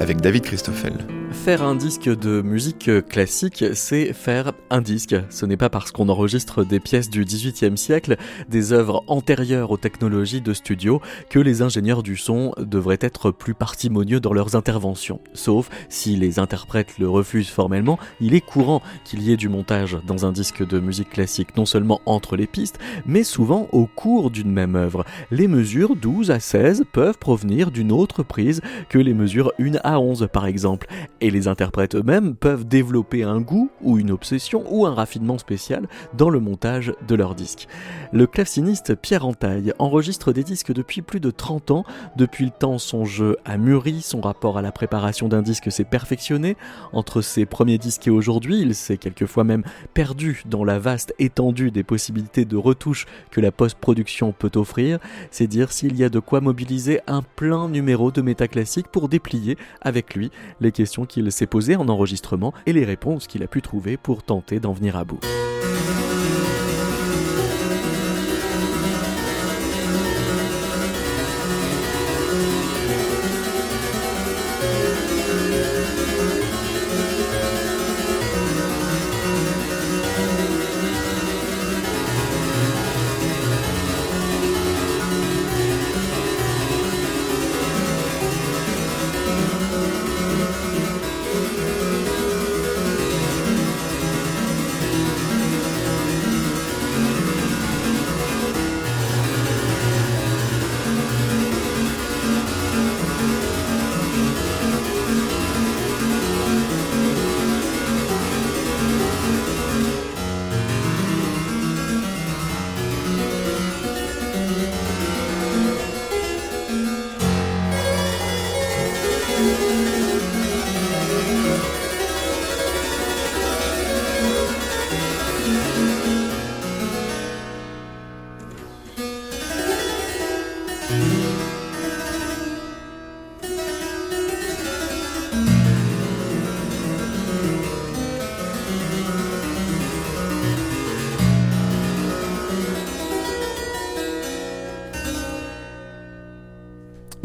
avec David Christoffel. Faire un disque de musique classique, c'est faire un disque. Ce n'est pas parce qu'on enregistre des pièces du XVIIIe siècle, des œuvres antérieures aux technologies de studio, que les ingénieurs du son devraient être plus parcimonieux dans leurs interventions. Sauf si les interprètes le refusent formellement, il est courant qu'il y ait du montage dans un disque de musique classique, non seulement entre les pistes, mais souvent au cours d'une même œuvre. Les mesures 12 à 16 peuvent provenir d'une autre prise que les mesures 1 à 11 par exemple et les interprètes eux-mêmes peuvent développer un goût ou une obsession ou un raffinement spécial dans le montage de leurs disques. Le claveciniste Pierre Entaille enregistre des disques depuis plus de 30 ans. Depuis le temps, son jeu a mûri, son rapport à la préparation d'un disque s'est perfectionné. Entre ses premiers disques et aujourd'hui, il s'est quelquefois même perdu dans la vaste étendue des possibilités de retouche que la post-production peut offrir. C'est dire s'il y a de quoi mobiliser un plein numéro de métaclassique pour déplier avec lui les questions qu'il s'est posées en enregistrement et les réponses qu'il a pu trouver pour tenter d'en venir à bout.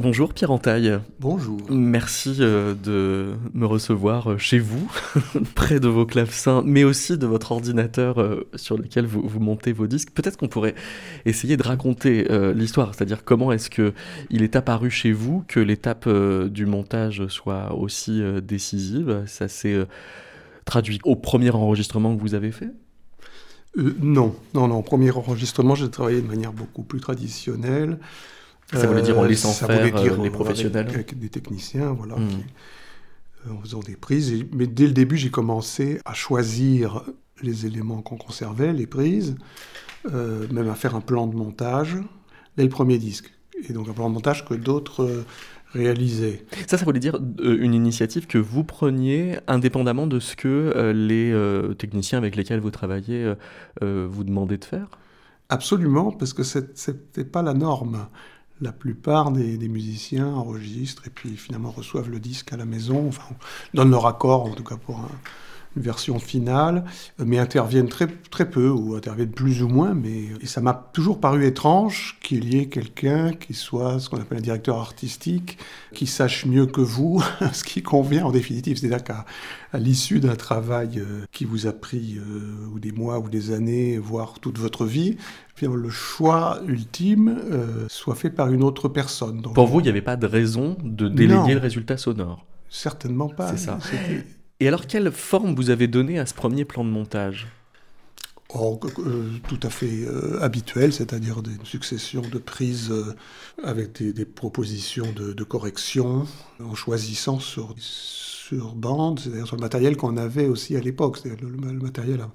Bonjour Pierre Entaille. Bonjour. Merci euh, de me recevoir euh, chez vous, près de vos clavecins, mais aussi de votre ordinateur euh, sur lequel vous, vous, montez vos disques. Peut-être qu'on pourrait essayer de raconter l'histoire, c'est-à-dire comment est-ce que il est apparu chez vous que l'étape du montage soit aussi décisive. Ça s'est traduit au premier enregistrement que vous avez fait? Non, non, non. Au premier enregistrement, j'ai travaillé de manière beaucoup plus traditionnelle. Ça voulait dire en laissant faire euh, les professionnels avec, des techniciens, voilà, hmm. euh, en faisant des prises. mais dès le début, j'ai commencé à choisir les éléments qu'on conservait, les prises, euh, même à faire un plan de montage dès le premier disque. Et donc un plan de montage que d'autres réalisaient. Ça, ça voulait dire une initiative que vous preniez indépendamment de ce que les techniciens avec lesquels vous travaillez vous demandaient de faire? Absolument, parce que ce n'était pas la norme la plupart des, musiciens enregistrent et puis finalement reçoivent le disque à la maison, enfin, donnent leur accord en tout cas pour une version finale, mais interviennent très, très peu ou interviennent plus ou moins. Mais et ça m'a toujours paru étrange qu'il y ait quelqu'un qui soit ce qu'on appelle un directeur artistique, qui sache mieux que vous ce qui convient en définitive. C'est-à-dire qu'à l'issue d'un travail euh, qui vous a pris euh, ou des mois ou des années, voire toute votre vie, le choix ultime euh, soit fait par une autre personne. Pour vous, il n'y avait pas de raison de déléguer le résultat sonore Certainement pas. C'est ça. Et alors, quelle forme vous avez donnée à ce premier plan de montage? Oh, euh, tout à fait euh, habituel, c'est-à-dire une succession de prises avec des, propositions de, correction, en choisissant sur, sur bande, c'est-à-dire sur le matériel qu'on avait aussi à l'époque. Le, matériel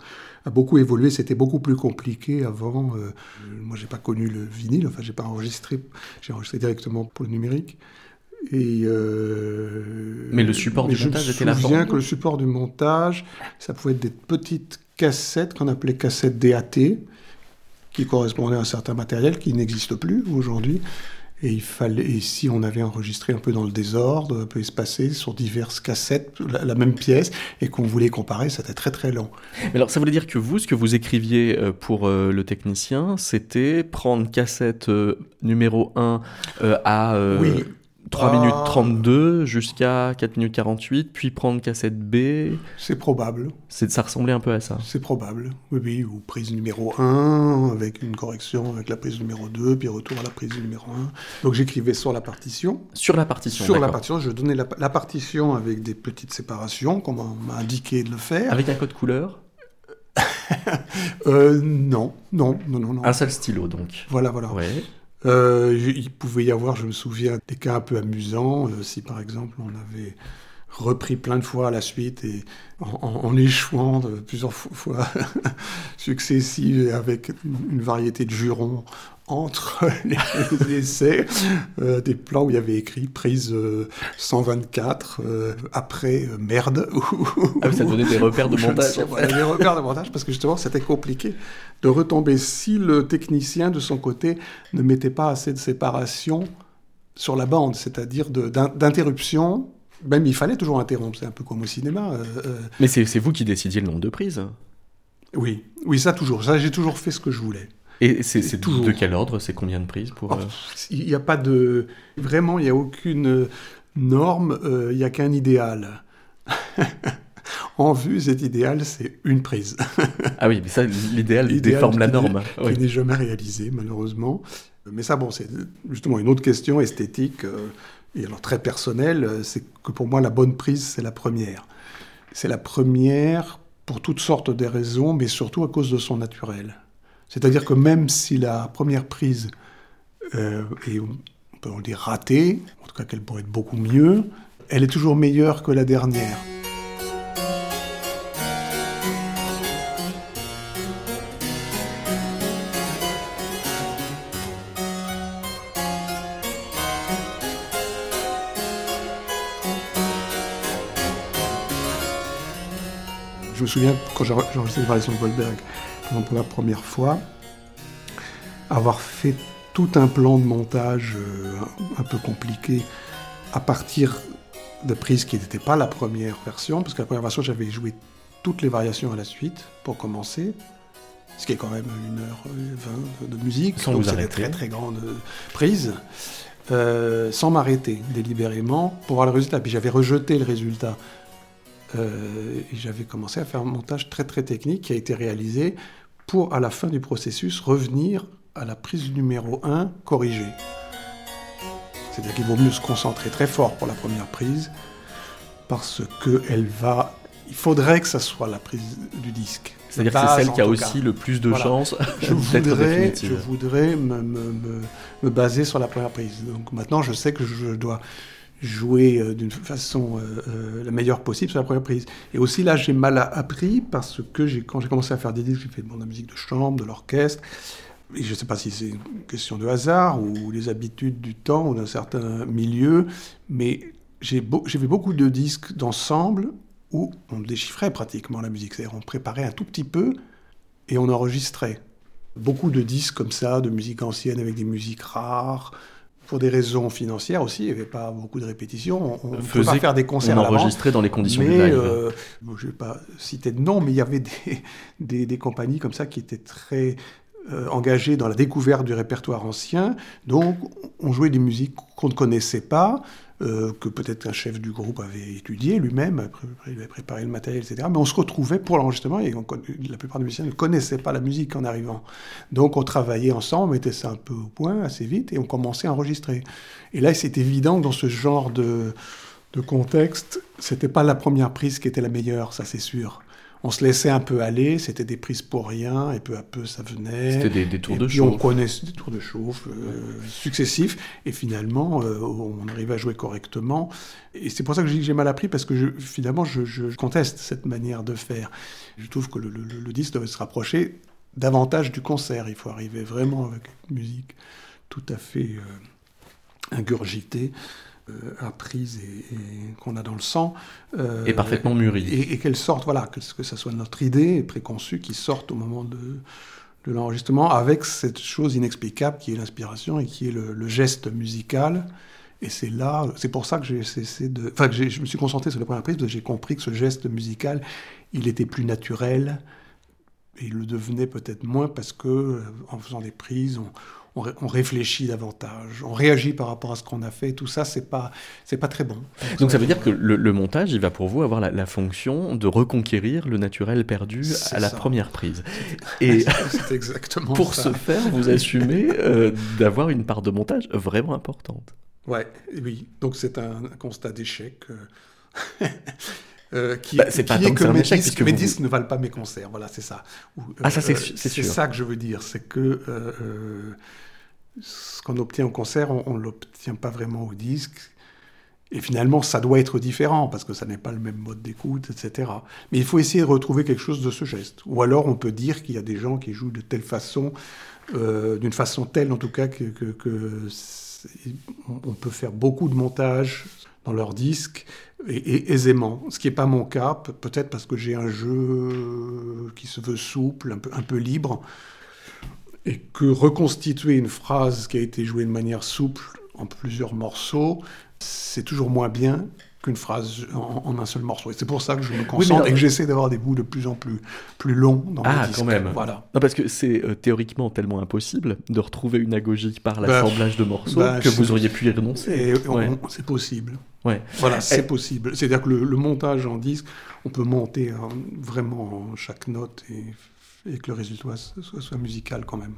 a, beaucoup évolué, c'était beaucoup plus compliqué avant. Euh, moi, j'ai pas connu le vinyle, enfin, j'ai pas enregistré, j'ai enregistré directement pour le numérique. Et euh, mais le support du montage était la Je me souviens que le support du montage, ça pouvait être des petites cassettes qu'on appelait cassettes DAT, qui correspondaient à un certain matériel qui n'existe plus aujourd'hui. Et il fallait, et si on avait enregistré un peu dans le désordre, un peu espacé, sur diverses cassettes, la, même pièce, et qu'on voulait comparer, c'était très très long. Mais alors ça voulait dire que vous, ce que vous écriviez euh, pour euh, le technicien, c'était prendre cassette euh, numéro 1 à oui. 3 minutes 32 jusqu'à 4 minutes 48, puis prendre cassette B. C'est probable. Ça ressemblait un peu à ça. C'est probable, oui, oui, ou prise numéro 1, avec une correction avec la prise numéro 2, puis retour à la prise numéro 1. Donc j'écrivais sur la partition. Sur la partition Sur la partition, je donnais la, partition avec des petites séparations, comme on m'a indiqué de le faire. Avec un code couleur euh, non, non, non, non, non. Un seul stylo, donc. Voilà, voilà. Ouais. Euh, il pouvait y avoir, je me souviens, des cas un peu amusants. Euh, si par exemple on avait repris plein de fois à la suite et en, échouant plusieurs fois successives avec une variété de jurons entre les, essais, euh, des plans où il y avait écrit prise 124, euh, euh, après merde. ah, ça donnait des repères de montage. des repères de montage parce que justement c'était compliqué de retomber si le technicien de son côté ne mettait pas assez de séparation sur la bande, c'est-à-dire d'interruption. Même il fallait toujours interrompre, c'est un peu comme au cinéma. Mais c'est vous qui décidiez le nombre de prises Oui, oui, ça toujours. Ça, j'ai toujours fait ce que je voulais. Et c'est toujours de quel ordre C'est combien de prises pour oh, euh, Il n'y a pas de vraiment, il n'y a aucune norme. Euh, il n'y a qu'un idéal. en vue, cet idéal, c'est une prise. ah oui, mais ça, l'idéal déforme la norme. Qui n'est jamais réalisé, malheureusement. Mais ça, bon, c'est justement une autre question esthétique euh, et alors très personnelle. C'est que pour moi, la bonne prise, c'est la première. C'est la première pour toutes sortes de raisons, mais surtout à cause de son naturel. C'est-à-dire que même si la première prise euh, est, on peut dire, ratée, en tout cas qu'elle pourrait être beaucoup mieux, elle est toujours meilleure que la dernière. Je me souviens quand j'ai enregistré les variations de Goldberg, pour la première fois, avoir fait tout un plan de montage euh, un peu compliqué à partir de prises qui n'étaient pas la première version, parce que la première version, j'avais joué toutes les variations à la suite pour commencer, ce qui est quand même une heure vingt de musique, sans donc c'est des très très prises, euh, sans m'arrêter délibérément pour voir le résultat. Puis j'avais rejeté le résultat euh, et j'avais commencé à faire un montage très très technique qui a été réalisé pour, à la fin du processus, revenir à la prise numéro 1 corrigée. C'est-à-dire qu'il vaut mieux se concentrer très fort pour la première prise, parce que elle va. Il faudrait que ça soit la prise du disque. C'est-à-dire que c'est celle qui a aussi le plus de chances je voudrais, Je voudrais me, me, baser sur la première prise. Donc maintenant, je sais que je dois jouer euh, d'une façon euh, euh, la meilleure possible sur la première prise. Et aussi là, j'ai mal appris parce que quand j'ai commencé à faire des disques, j'ai fait de la musique de chambre, de l'orchestre. Et je ne sais pas si c'est une question de hasard ou les habitudes du temps ou d'un certain milieu, mais j'ai fait beaucoup de disques d'ensemble où on déchiffrait pratiquement la musique. C'est-à-dire on préparait un tout petit peu et on enregistrait. Beaucoup de disques comme ça, de musique ancienne avec des musiques rares, pour des raisons financières aussi, il n'y avait pas beaucoup de répétitions. On ne pouvait pas faire des concerts on enregistrait dans les conditions mais, du live. Euh, je ne vais pas citer de nom, mais il y avait des, des, compagnies comme ça qui étaient très euh, engagées dans la découverte du répertoire ancien. Donc, on jouait des musiques qu'on ne connaissait pas, euh, que peut-être un chef du groupe avait étudié lui-même, il avait préparé le matériel, etc. Mais on se retrouvait pour l'enregistrement et la plupart des musiciens ne connaissaient pas la musique en arrivant. Donc on travaillait ensemble, on mettait ça un peu au point assez vite et on commençait à enregistrer. Et là, c'est évident que dans ce genre de, de contexte, c'était pas la première prise qui était la meilleure, ça c'est sûr on se laissait un peu aller, c'était des prises pour rien, et peu à peu ça venait. C'était des, tours et de puis chauffe. On connaissait des tours de chauffe euh, successifs, et finalement euh, on arrivait à jouer correctement. Et c'est pour ça que j'ai mal appris, parce que je, finalement je, conteste cette manière de faire. Je trouve que le, le, disque doit se rapprocher davantage du concert. Il faut arriver vraiment avec une musique tout à fait euh, ingurgitée. Euh, apprise et, qu'on a dans le sang. Euh, et parfaitement mûrie. Et, qu'elle sorte, voilà, que, que ça soit notre idée préconçue qui sorte au moment de, de l'enregistrement avec cette chose inexplicable qui est l'inspiration et qui est le, geste musical. Et c'est là, c'est pour ça que j'ai cessé de. Enfin, que je me suis concentré sur la première prise parce que j'ai compris que ce geste musical, il était plus naturel. Et il le devenait peut-être moins parce que, euh, en faisant des prises, on, on, réfléchit davantage, on réagit par rapport à ce qu'on a fait. Tout ça, c'est pas, c'est pas très bon. Donc ça veut dire que le, montage, il va pour vous avoir la, fonction de reconquérir le naturel perdu à la première prise. Et exactement pour ce faire, vous assumez euh, d'avoir une part de montage vraiment importante. Ouais, oui. Donc c'est un, constat d'échec. Euh, euh, qui, bah, c'est pas que, mes, disques, mes disques ne valent pas mes concerts. Voilà, c'est ça. ah, ça, c'est, c'est ça que je veux dire. C'est que ce qu'on obtient au concert, on ne l'obtient pas vraiment au disque. Et finalement, ça doit être différent parce que ça n'est pas le même mode d'écoute, etc. Mais il faut essayer de retrouver quelque chose de ce geste. Ou alors, on peut dire qu'il y a des gens qui jouent de telle façon, euh, d'une façon telle en tout cas que, on peut faire beaucoup de montage dans leur disque et, aisément. Ce qui n'est pas mon cas, peut-être parce que j'ai un jeu qui se veut souple, un peu, un peu libre et que reconstituer une phrase qui a été jouée de manière souple en plusieurs morceaux, c'est toujours moins bien qu'une phrase en, un seul morceau. Et c'est pour ça que je me concentre et que j'essaie d'avoir des bouts de plus en plus, plus longs dans ah, disques. quand même. Voilà. Non, parce que c'est euh, théoriquement tellement impossible de retrouver une agogie par bah, l'assemblage de morceaux bah, que vous auriez pu y renoncer. C'est possible. Ouais. Voilà, c'est possible. C'est-à-dire que le, le, montage en disque, on peut monter vraiment chaque note et et que le résultat soit, soit musical quand même.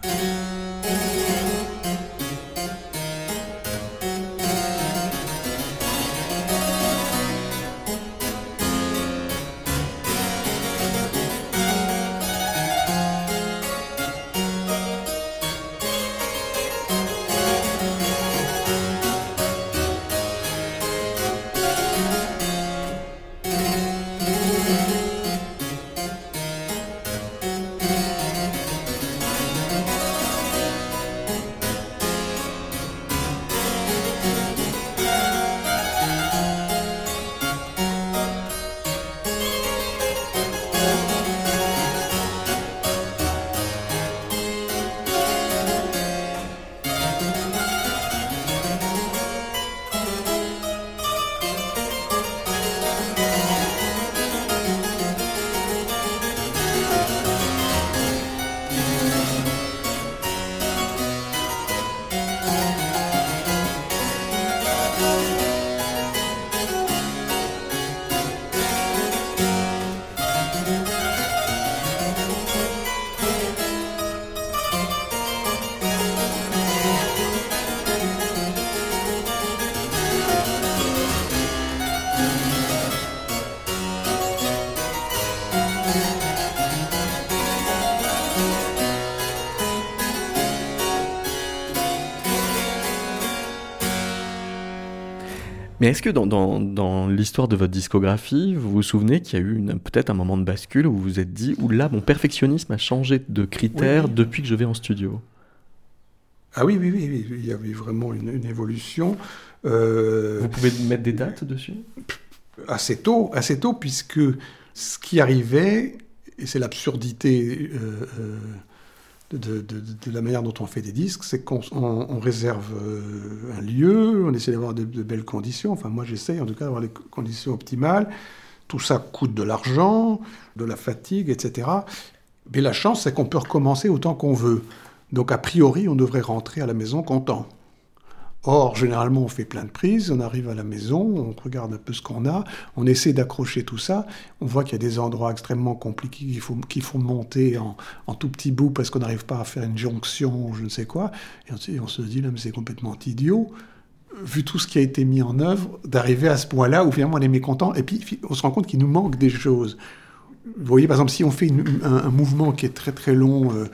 Mais est-ce que dans, dans, l'histoire de votre discographie, vous vous souvenez qu'il y a eu peut-être un moment de bascule où vous vous êtes dit, ou là, mon perfectionnisme a changé de critère depuis que je vais en studio Ah oui, oui, oui, il y avait vraiment une, évolution. Euh, vous pouvez mettre des dates dessus? Assez tôt, assez tôt, puisque ce qui arrivait, et c'est l'absurdité euh, de, la manière dont on fait des disques, c'est qu'on réserve euh, un lieu, on essaie d'avoir de, belles conditions. Enfin, moi, j'essaye en tout cas d'avoir les conditions optimales. Tout ça coûte de l'argent, de la fatigue, etc. Mais la chance, c'est qu'on peut recommencer autant qu'on veut. Donc, a priori, on devrait rentrer à la maison content. Or, généralement, on fait plein de prises, on arrive à la maison, on regarde un peu ce qu'on a, on essaie d'accrocher tout ça, on voit qu'il y a des endroits extrêmement compliqués qu'il faut, faut monter en, en, tout petits bouts parce qu'on n'arrive pas à faire une jonction je ne sais quoi, et on, on se dit, là, mais c'est complètement idiot, vu tout ce qui a été mis en œuvre, d'arriver à ce point-là où finalement on est mécontent, et puis on se rend compte qu'il nous manque des choses. Vous voyez, par exemple, si on fait un, mouvement qui est très très long, euh,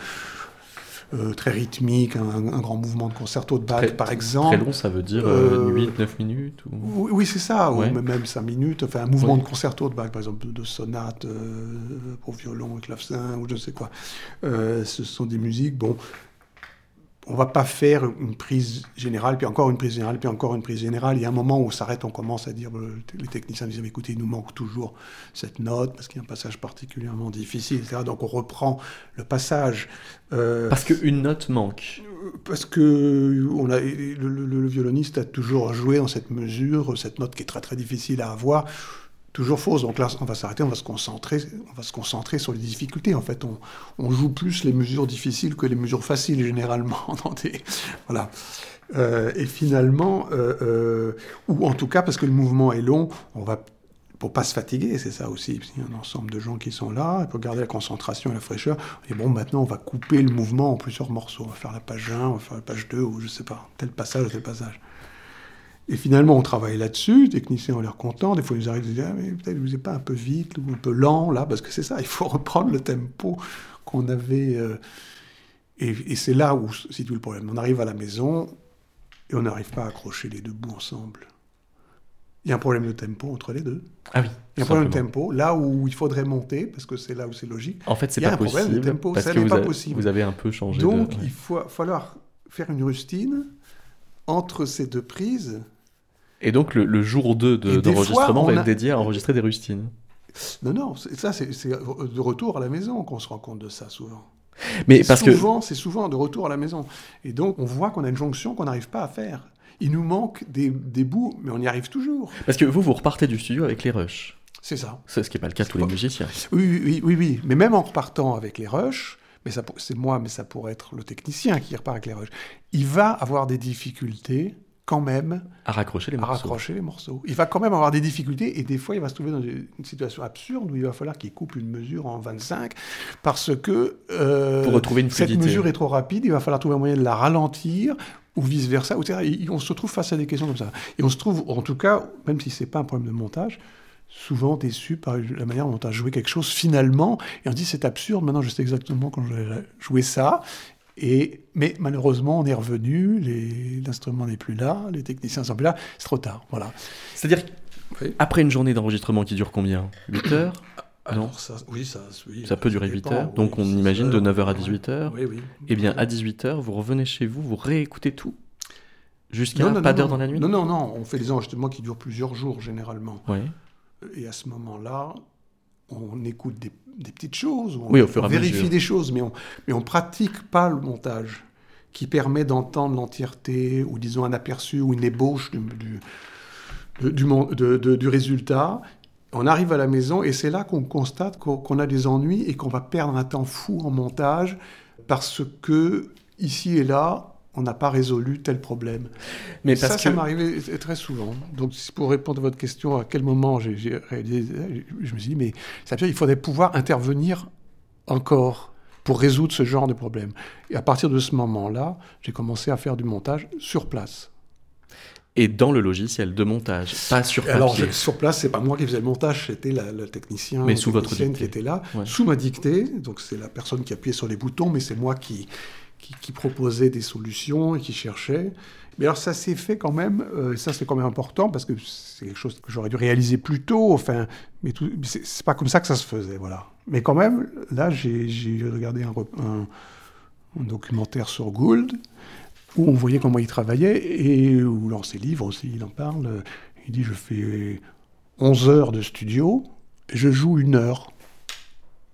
euh, très rythmique, un, grand mouvement de concerto de Bach, par exemple. Très long, ça veut dire 8-9 euh, minutes ou... Oui, c'est ça, ou même 5 minutes. Enfin, un mouvement de concerto de Bach, par exemple, de sonate euh, pour violon et clavecin, ou je ne sais quoi. ce sont des musiques, bon, on va pas faire une prise générale, puis encore une prise générale, puis encore une prise générale. Il y a un moment où on s'arrête, on commence à dire, les techniciens disent, écoutez, il nous manque toujours cette note, parce qu'il y a un passage particulièrement difficile, etc. Donc on reprend le passage. Euh, parce qu'une note manque. Parce que on a, le, le, violoniste a toujours joué dans cette mesure, cette note qui est très très difficile à avoir toujours fausse. Donc là, on va s'arrêter, on va se concentrer, on va se concentrer sur les difficultés. En fait, on, joue plus les mesures difficiles que les mesures faciles généralement. voilà. Euh, et finalement, euh, euh, ou en tout cas parce que le mouvement est long, on va pour pas se fatiguer, c'est ça aussi. Il y a un ensemble de gens qui sont là, pour garder la concentration et la fraîcheur. Et bon, maintenant, on va couper le mouvement en plusieurs morceaux. On va faire la page 1, on va faire la page 2, ou je sais pas, tel passage, tel passage. Et finalement, on travaille là-dessus, les techniciens ont l'air contents, des fois ils arrivent et disent ah, mais peut-être vous n'êtes pas un peu vite ou un peu lent là, parce que c'est ça, il faut reprendre le tempo qu'on avait. Euh, et, c'est là où se situe le problème. On arrive à la maison et on n'arrive pas à accrocher les deux bouts ensemble. Il y a un problème de tempo entre les deux. Ah oui. Il y a un problème de tempo, là où il faudrait monter, parce que c'est là où c'est logique. En fait, c'est pas possible. Il y a un problème de tempo, ça n'est pas possible. Vous avez un peu changé. Donc, il faut falloir faire une rustine entre ces deux prises et donc le, jour 2 d'enregistrement va être dédié à enregistrer des rustines. Non, non, ça c'est de retour à la maison qu'on se rend compte de ça souvent. Mais parce souvent, c'est souvent de retour à la maison. Et donc on voit qu'on a une jonction qu'on n'arrive pas à faire. Il nous manque des, bouts, mais on y arrive toujours. Parce que vous, vous repartez du studio avec les rushs. C'est ça. C'est ce qui n'est pas le cas de tous les musiciens. Oui, oui, oui, oui. Mais même en repartant avec les rushs, mais c'est moi, mais ça pourrait être le technicien qui repart avec les rushs, il va avoir des difficultés quand même à raccrocher les morceaux. raccrocher les morceaux. Il va quand même avoir des difficultés et des fois il va se trouver dans une situation absurde où il va falloir qu'il coupe une mesure en 25 parce que euh, Pour retrouver une cette mesure est trop rapide, il va falloir trouver un moyen de la ralentir ou vice versa. on se trouve face à des questions comme ça. Et on se trouve, en tout cas, même si c'est pas un problème de montage, souvent déçu par la manière dont on a joué quelque chose finalement, et on dit c'est absurde, maintenant je sais exactement quand je vais jouer ça, et, mais malheureusement, on est revenu, l'instrument n'est plus là, les techniciens sont plus là, c'est trop tard. Voilà. C'est-à-dire après une journée d'enregistrement qui dure combien? 8 heures? Non ça, oui, ça, ça peut durer 8 heures. donc on imagine de 9h à 18h. Oui, oui. Eh bien, à 18h, vous revenez chez vous, vous réécoutez tout Jusqu'à pas d'heure dans la nuit? Non, non, non. On fait des enregistrements qui durent plusieurs jours généralement. Oui. Et à ce moment-là, on écoute des, petites choses, on, vérifie des choses, mais on mais on pratique pas le montage qui permet d'entendre l'entièreté ou disons un aperçu ou une ébauche du, du, du, du résultat. On arrive à la maison et c'est là qu'on constate qu'on a des ennuis et qu'on va perdre un temps fou en montage parce que ici et là, on n'a pas résolu tel problème. Mais parce ça, que... ça m'arrivait très souvent. Donc, pour répondre à votre question, à quel moment j'ai réalisé, je me suis dit, mais ça veut dire qu'il faudrait pouvoir intervenir encore pour résoudre ce genre de problème. Et à partir de ce moment-là, j'ai commencé à faire du montage sur place. Et dans le logiciel de montage, pas sur papier. Alors sur place, c'est pas moi qui faisais le montage, c'était le technicien, mais sous votre qui était là, sous ma dictée. Donc c'est la personne qui appuyait sur les boutons, mais c'est moi qui qui, proposait des solutions et qui cherchait. Mais alors ça s'est fait quand même, euh, ça c'est quand même important parce que c'est quelque chose que j'aurais dû réaliser plus tôt, enfin, mais c'est pas comme ça que ça se faisait, voilà. Mais quand même, là j'ai regardé un, un, documentaire sur Gould où on voyait comment il travaillait et où dans ses livres aussi il en parle. Il dit je fais 11 heures de studio et je joue une heure.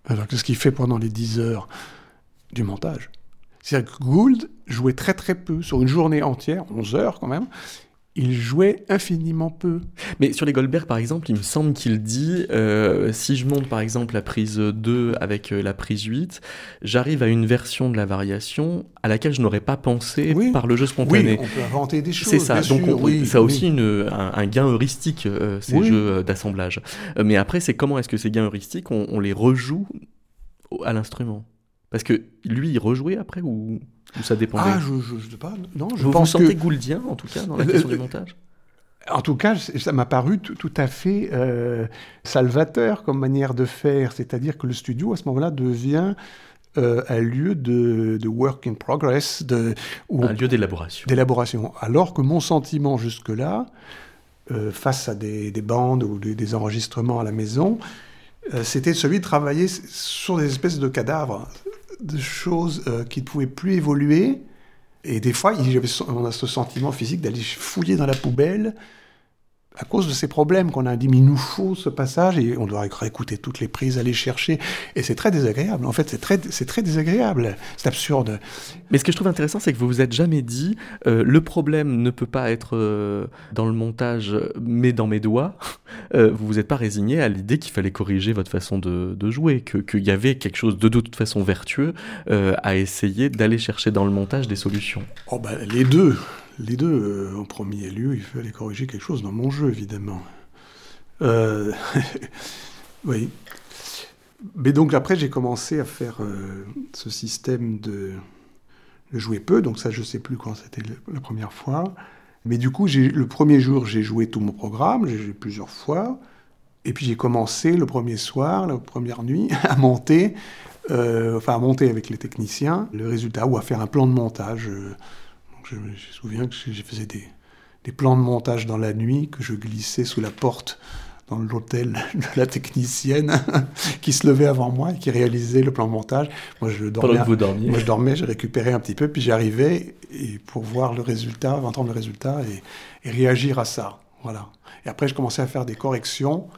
Alors qu'est-ce qu'il fait pendant les 10 heures du montage? C'est-à-dire que Gould jouait très très peu, sur une journée entière, 11 heures quand même, il jouait infiniment peu. Mais sur les Goldberg, par exemple, il me semble qu'il dit euh, si je monte par exemple la prise 2 avec euh, la prise 8, j'arrive à une version de la variation à laquelle je n'aurais pas pensé par le jeu spontané. Oui, on peut inventer des choses. C'est ça. Donc ça a aussi une, un, gain heuristique, euh, ces jeux d'assemblage. mais après, c'est comment est-ce que ces gains heuristiques, on les rejoue à l'instrument? Parce que lui, il rejouait après ou, ça dépendait? Ah, je, ne sais pas. Non, je vous pense vous sentez gouldien, en tout cas, dans la question du montage? En tout cas, ça m'a paru tout à fait euh, salvateur comme manière de faire. C'est-à-dire que le studio, à ce moment-là, devient euh, un lieu de, work in progress. De, un lieu d'élaboration. D'élaboration. Alors que mon sentiment jusque-là, euh, face à des, bandes ou des, enregistrements à la maison, c'était celui de travailler sur des espèces de cadavres de choses euh, qui ne pouvaient plus évoluer. Et des fois, on a ce sentiment physique d'aller fouiller dans la poubelle à cause de ces problèmes qu'on a dit, mais il nous faut ce passage et on doit réécouter toutes les prises, aller chercher. Et c'est très désagréable. En fait, c'est très, c'est très désagréable. C'est absurde. Mais ce que je trouve intéressant, c'est que vous vous êtes jamais dit, euh, le problème ne peut pas être euh, dans le montage, mais dans mes doigts. Euh, vous vous êtes pas résigné à l'idée qu'il fallait corriger votre façon de, de jouer, qu'il y avait quelque chose de, de toute façon vertueux à essayer d'aller chercher dans le montage des solutions. Oh ben, les deux les deux, euh, en premier lieu, il fallait corriger quelque chose dans mon jeu, évidemment. Euh, oui. Mais donc après, j'ai commencé à faire euh, ce système de, jouer peu, donc ça, je ne sais plus quand c'était la première fois. Mais du coup, le premier jour, j'ai joué tout mon programme, j'ai joué plusieurs fois. Et puis j'ai commencé le premier soir, la première nuit, à monter, enfin à monter avec les techniciens le résultat ou à faire un plan de montage je me souviens que je faisais des, des, plans de montage dans la nuit, que je glissais sous la porte dans l'hôtel de la technicienne qui se levait avant moi et qui réalisait le plan de montage. Moi, je dormais. Pendant que vous dormiez. Moi, je dormais, j'ai récupéré un petit peu, puis j'arrivais et pour voir le résultat, entendre le résultat et, et, réagir à ça. Voilà. Et après, je commençais à faire des corrections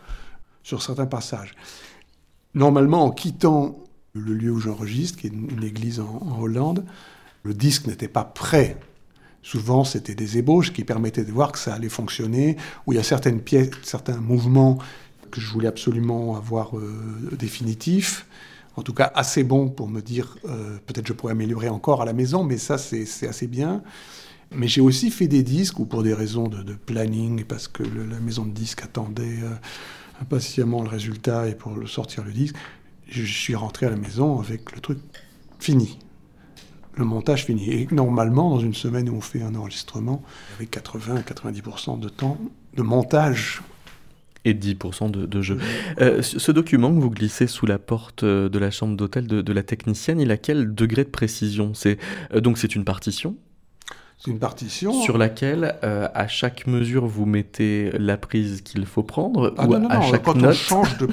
sur certains passages. Normalement, en quittant le lieu où j'enregistre, qui est une, église en, en Hollande, le disque n'était pas prêt Souvent, c'était des ébauches qui permettaient de voir que ça allait fonctionner, où il y a certaines pièces, certains mouvements que je voulais absolument avoir euh, définitifs, en tout cas assez bons pour me dire euh, peut-être je pourrais améliorer encore à la maison, mais ça c'est assez bien. Mais j'ai aussi fait des disques où pour des raisons de, planning, parce que la maison de disques attendait euh, impatiemment le résultat et pour sortir le disque, je suis rentré à la maison avec le truc fini le montage fini. Et normalement, dans une semaine où on fait un enregistrement, avec 80-90% de temps de montage. Et 10% de, jeu. Euh, ce document que vous glissez sous la porte euh, de la chambre d'hôtel de, la technicienne, il a quel degré de précision? C'est, euh, Donc c'est une partition? C'est une partition. Sur laquelle, à chaque mesure, vous mettez la prise qu'il faut prendre ah, ou non, non, à chaque quand note... on change de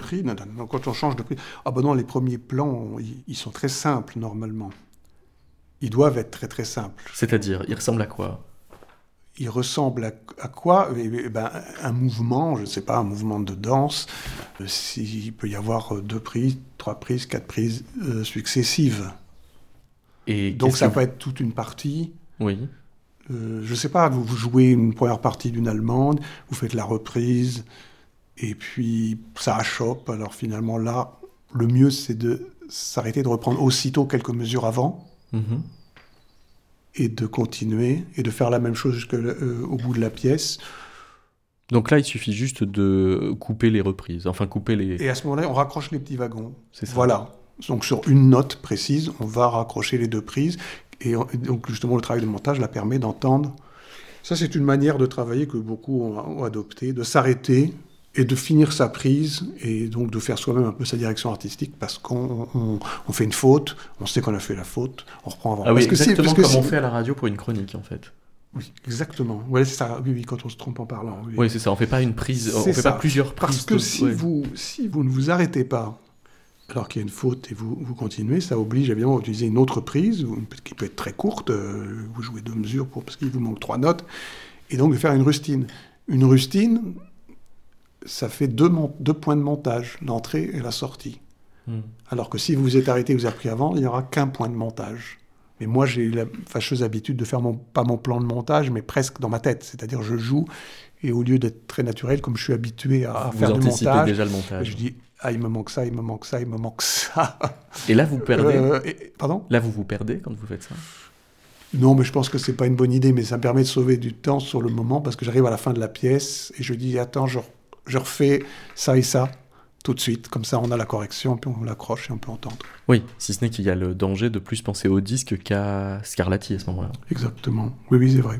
non, quand on change de prise, ah ben non, les premiers plans, ils sont très simples normalement ils doivent être très très simples. C'est-à-dire, ils ressemblent à quoi? Ils ressemblent à, quoi? Eh, eh ben, Un mouvement, je ne sais pas, un mouvement de danse. Euh, il peut y avoir euh, deux prises, trois prises, quatre prises euh, successives. Et Donc ça peut être toute une partie. Oui. je ne sais pas, vous, vous, jouez une première partie d'une allemande, vous faites la reprise, et puis ça achoppe. Alors finalement là, le mieux c'est de s'arrêter de reprendre aussitôt quelques mesures avant Mhm. Et de continuer et de faire la même chose jusqu'au euh, bout de la pièce. Donc là, il suffit juste de couper les reprises, enfin couper les. Et à ce moment-là, on raccroche les petits wagons. C'est ça. Voilà. Donc sur une note précise, on va raccrocher les deux prises. Et donc justement, le travail de montage la permet d'entendre. Ça, c'est une manière de travailler que beaucoup ont, adopté, de s'arrêter et de finir sa prise et donc de faire soi-même un peu sa direction artistique parce qu'on on, fait une faute, on sait qu'on a fait la faute, on reprend avant. Ah oui, parce exactement que comme on fait à la radio pour une chronique en fait. Oui, exactement. Ouais, c'est ça. Oui, oui, quand on se trompe en parlant. Oui, c'est ça. On fait pas une prise, on fait pas plusieurs prises. Parce que si vous si vous ne vous arrêtez pas alors qu'il y a une faute et vous, vous continuez, ça oblige évidemment à utiliser une autre prise qui peut être très courte. Euh, vous jouez deux mesures pour, parce qu'il vous manque trois notes et donc de faire une rustine. Une rustine, ça fait deux, deux points de montage, l'entrée et la sortie. Hmm. Alors que si vous vous êtes arrêté, vous avez repris avant, il n'y aura qu'un point de montage. Mais moi, j'ai la fâcheuse habitude de faire mon, pas mon plan de montage, mais presque dans ma tête. C'est-à-dire, je joue, et au lieu d'être très naturel, comme je suis habitué à, faire du montage, déjà le montage, je dis, ah, il me manque ça, il me manque ça, il me manque ça. Et là, vous perdez euh, Pardon? Là, vous vous perdez quand vous faites ça? Non, mais je pense que c'est pas une bonne idée, mais ça me permet de sauver du temps sur le moment parce que j'arrive à la fin de la pièce et je dis attends, je je refais ça et ça tout de suite, comme ça on a la correction, puis on l'accroche et on peut entendre. Oui, si ce n'est qu'il y a le danger de plus penser au disque qu'à Scarlatti à ce moment-là. Exactement, oui, oui, c'est vrai.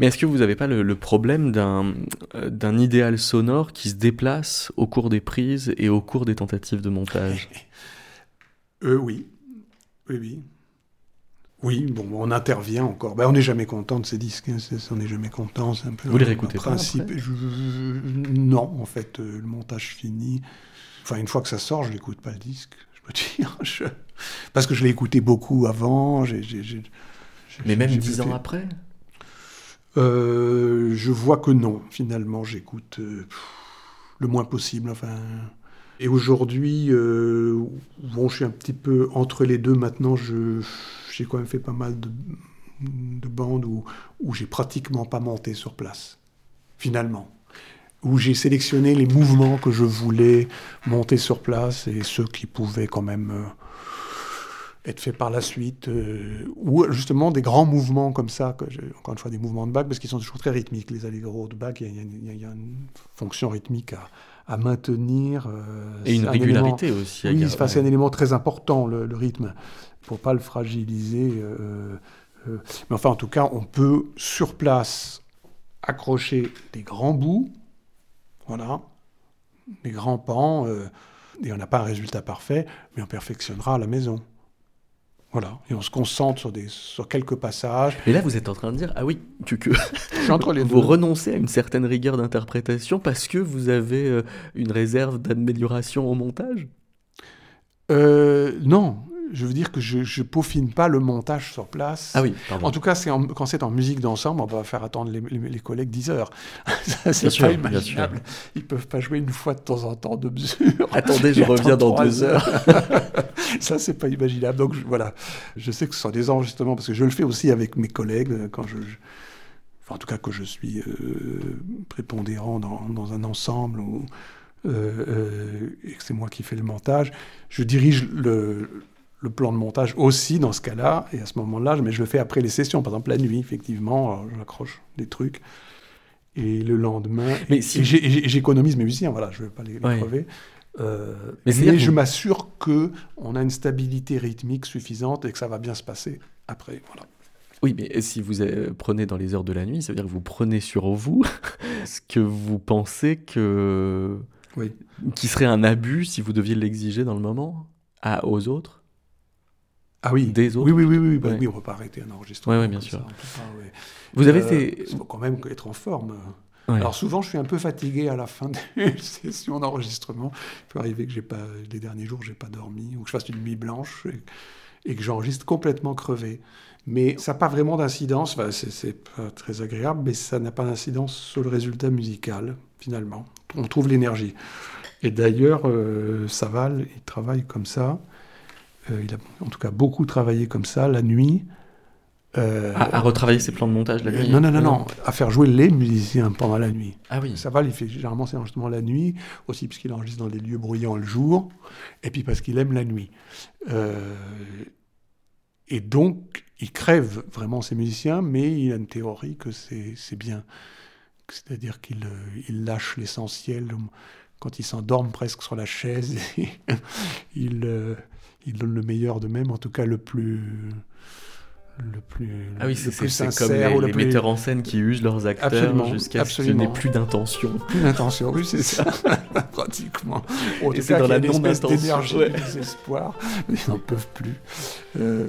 Mais est-ce que vous n'avez pas le, problème d'un, euh, d'un idéal sonore qui se déplace au cours des prises et au cours des tentatives de montage? Euh, Oui. Oui, oui. Oui, bon, on intervient encore. Ben, on n'est jamais content de ces disques. Hein. on n'est jamais content. C'est un peu Vous les réécoutez pas principe. non, en fait, euh, le montage fini. Enfin, une fois que ça sort, je n'écoute pas le disque. Je peux dire. Parce que je l'ai écouté beaucoup avant. Mais même dix ans après? Euh, Je vois que non. Finalement, j'écoute euh, le moins possible. Enfin. Et aujourd'hui, bon, je suis un petit peu entre les deux. Maintenant, j'ai quand même fait pas mal de, bandes où, où j'ai pratiquement pas monté sur place, finalement. Où j'ai sélectionné les mouvements que je voulais monter sur place et ceux qui pouvaient quand même euh, être faits par la suite. Euh, ou justement des grands mouvements comme ça, que encore une fois des mouvements de Bach, parce qu'ils sont toujours très rythmiques. Les allegros de Bach, il y, a une fonction rythmique à, à maintenir. Euh, et une régularité aussi. Oui, c'est un élément très important, le, le rythme faut pas le fragiliser. Euh, mais enfin, en tout cas, on peut sur place accrocher des grands bouts, voilà, des grands pans, et on n'a pas un résultat parfait, mais on perfectionnera à la maison. Voilà, et on se concentre sur, des, sur quelques passages. Et là, vous êtes en train de dire, ah oui, que, que... vous renoncez à une certaine rigueur d'interprétation parce que vous avez une réserve d'amélioration au montage? Euh, Non, je veux dire que je, je peaufine pas le montage sur place. Ah oui, En tout cas, c'est quand c'est en musique d'ensemble, on va faire attendre les, collègues 10 heures. c'est pas imaginable. Ils peuvent pas jouer une fois de temps en temps de mesure. Attendez, je reviens dans deux heures. ça, c'est pas imaginable. Donc voilà, je sais que ce sont des enregistrements parce que je le fais aussi avec mes collègues euh, quand je, en tout cas que je suis euh, prépondérant dans, dans, un ensemble ou euh, et que c'est moi qui fais le montage. Je dirige le le plan de montage aussi dans ce cas-là, et à ce moment-là, mais je le fais après les sessions, par exemple la nuit, effectivement, j'accroche des trucs, et le lendemain, mais si... j'économise mes musiciens, voilà, je ne veux pas les, crever. Euh, mais, je m'assure que on a une stabilité rythmique suffisante et que ça va bien se passer après. Voilà. Oui, mais si vous euh, prenez dans les heures de la nuit, ça veut dire que vous prenez sur vous ce que vous pensez que oui. qui serait un abus si vous deviez l'exiger dans le moment à, aux autres? Ah oui. Des autres. Oui, oui, oui, oui, bah, oui on ne peut pas arrêter un enregistrement. Oui, bien sûr. Vous avez fait. Il faut quand même être en forme. Alors souvent, je suis un peu fatigué à la fin des sessions d'enregistrement. Il peut arriver que j'ai pas, les derniers jours, j'ai pas dormi, ou que je fasse une nuit blanche et, que j'enregistre complètement crevé. Mais ça n'a pas vraiment d'incidence, enfin, c'est pas très agréable, mais ça n'a pas d'incidence sur le résultat musical, finalement. On trouve l'énergie. Et d'ailleurs, euh, Saval, il travaille comme ça. Euh, il a en tout cas beaucoup travaillé comme ça la nuit. Euh, à, retravailler ses plans de montage la nuit Non, non, non, non, à faire jouer les musiciens pendant la nuit. Ah oui. Ça va, il fait généralement ses enregistrements la nuit, aussi parce qu'il enregistre dans des lieux bruyants le jour, et puis parce qu'il aime la nuit. Euh, et donc, il crève vraiment ses musiciens, mais il a une théorie que c'est bien. C'est-à-dire qu'il il lâche l'essentiel quand il s'endorme presque sur la chaise. il ils donnent le meilleur d'eux-mêmes, en tout cas le plus le plus ah oui c'est comme les, les metteurs en scène qui usent leurs acteurs jusqu'à ce qu'il n'y ait plus d'intention. Plus d'intention oui c'est ça pratiquement. Et c'est dans la non d'énergie ouais. mais ils n'en peuvent plus. Euh,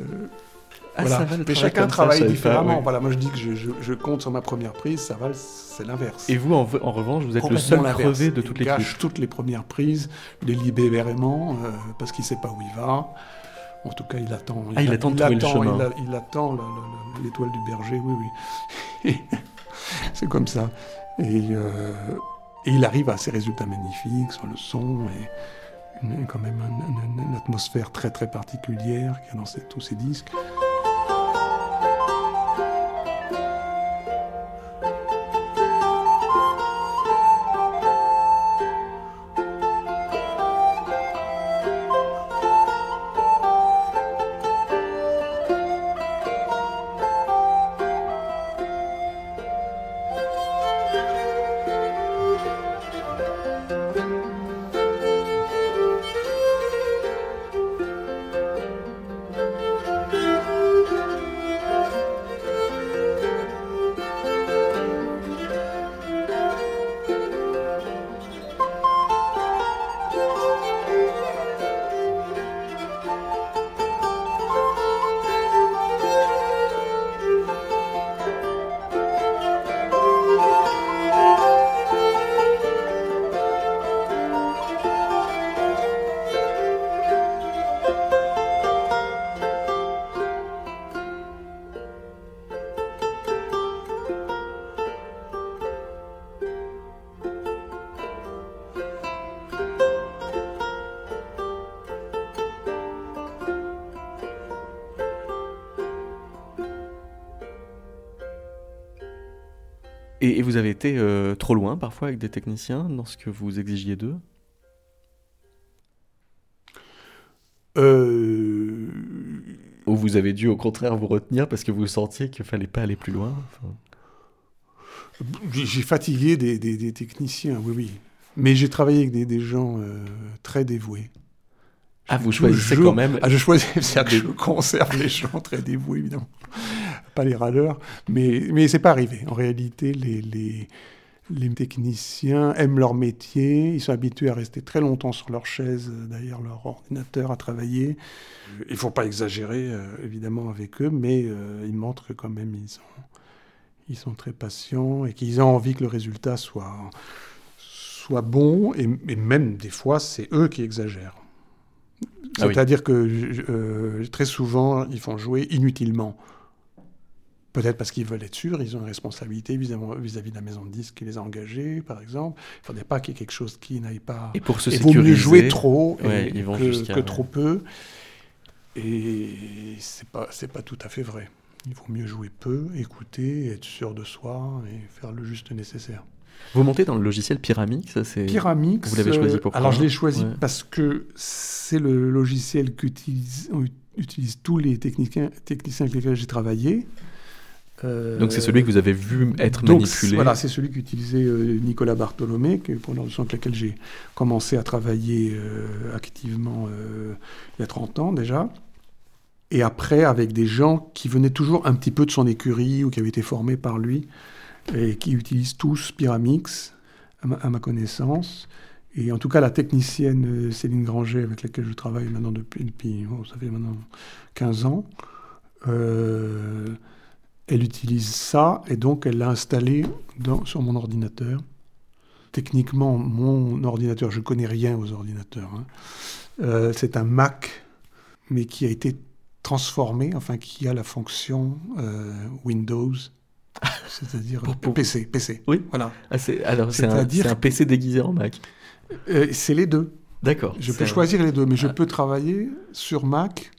ah, voilà. mais chacun travaille différemment. Voilà, moi je dis que je, je, compte sur ma première prise, ça va, c'est l'inverse. Et vous, en, en, revanche, vous êtes le seul crevé de toutes les prises. toutes les premières prises, les libérément, euh, parce qu'il ne sait pas où il va. En tout cas, il attend. Ah, il, attend de trouver le chemin. Il, attend l'étoile du berger, oui, oui. c'est comme ça. Et, euh, et, il arrive à ces résultats magnifiques sur le son et une, quand même une, atmosphère très très particulière qu'il y a dans tous ces disques. Trop loin parfois avec des techniciens dans ce que vous exigiez d'eux? Euh... Ou vous avez dû au contraire vous retenir parce que vous sentiez qu'il fallait pas aller plus loin J'ai fatigué des, techniciens, oui, oui. Mais j'ai travaillé avec des, gens euh, très dévoués. Ah, vous choisissez quand même. Ah, je choisis, c'est que je conserve les gens très dévoués, évidemment. Pas les râleurs. Mais, mais c'est pas arrivé. En réalité, les, les, les, techniciens aiment leur métier. Ils sont habitués à rester très longtemps sur leur chaise, euh, derrière leur ordinateur, à travailler. Il faut pas exagérer, euh, évidemment, avec eux, mais euh, ils montrent que quand même, ils sont, ils sont très patients et qu'ils ont envie que le résultat soit, soit bon. Et, et même, des fois, c'est eux qui exagèrent. Ah C'est-à-dire que euh, très souvent, ils font jouer inutilement. Peut-être parce qu'ils veulent être sûrs, ils ont une responsabilité vis-à-vis de la maison de disques qui les a engagés, par exemple. Il ne faudrait pas qu'il y ait quelque chose qui n'aille pas. Et pour se et sécuriser, vaut mieux jouer trop ils vont que, que trop peu. Et c'est pas c'est pas tout à fait vrai. Il vaut mieux jouer peu, écouter, être sûr de soi et faire le juste nécessaire. Vous montez dans le logiciel Pyramix c'est... Pyramix. Vous l'avez choisi pourquoi Alors je l'ai choisi parce que c'est le logiciel qu'utilisent utilise tous les techniciens, techniciens avec lesquels j'ai travaillé. Euh, donc c'est celui que vous avez vu être donc, manipulé. Voilà, c'est celui qu'utilisait euh, Nicolas Bartholomé, qui, pour avec lequel j'ai commencé à travailler euh, activement il y a 30 ans déjà. Et après, avec des gens qui venaient toujours un petit peu de son écurie ou qui avaient été formés par lui et qui utilisent tous Pyramix, à ma, connaissance. Et en tout cas, la technicienne Céline Granger, avec laquelle je travaille maintenant depuis, depuis oh, ça fait maintenant 15 ans, euh, elle utilise ça et donc elle l'a installé dans, sur mon ordinateur. Techniquement, mon ordinateur, je ne connais rien aux ordinateurs. Hein. Euh, c'est un Mac, mais qui a été transformé, enfin qui a la fonction Windows c'est-à-dire PC, PC. Oui. Voilà. Ah, alors c'est un, un, PC déguisé en Mac. Euh, c'est les deux. D'accord. Je peux choisir les deux, mais je ah. peux travailler sur Mac,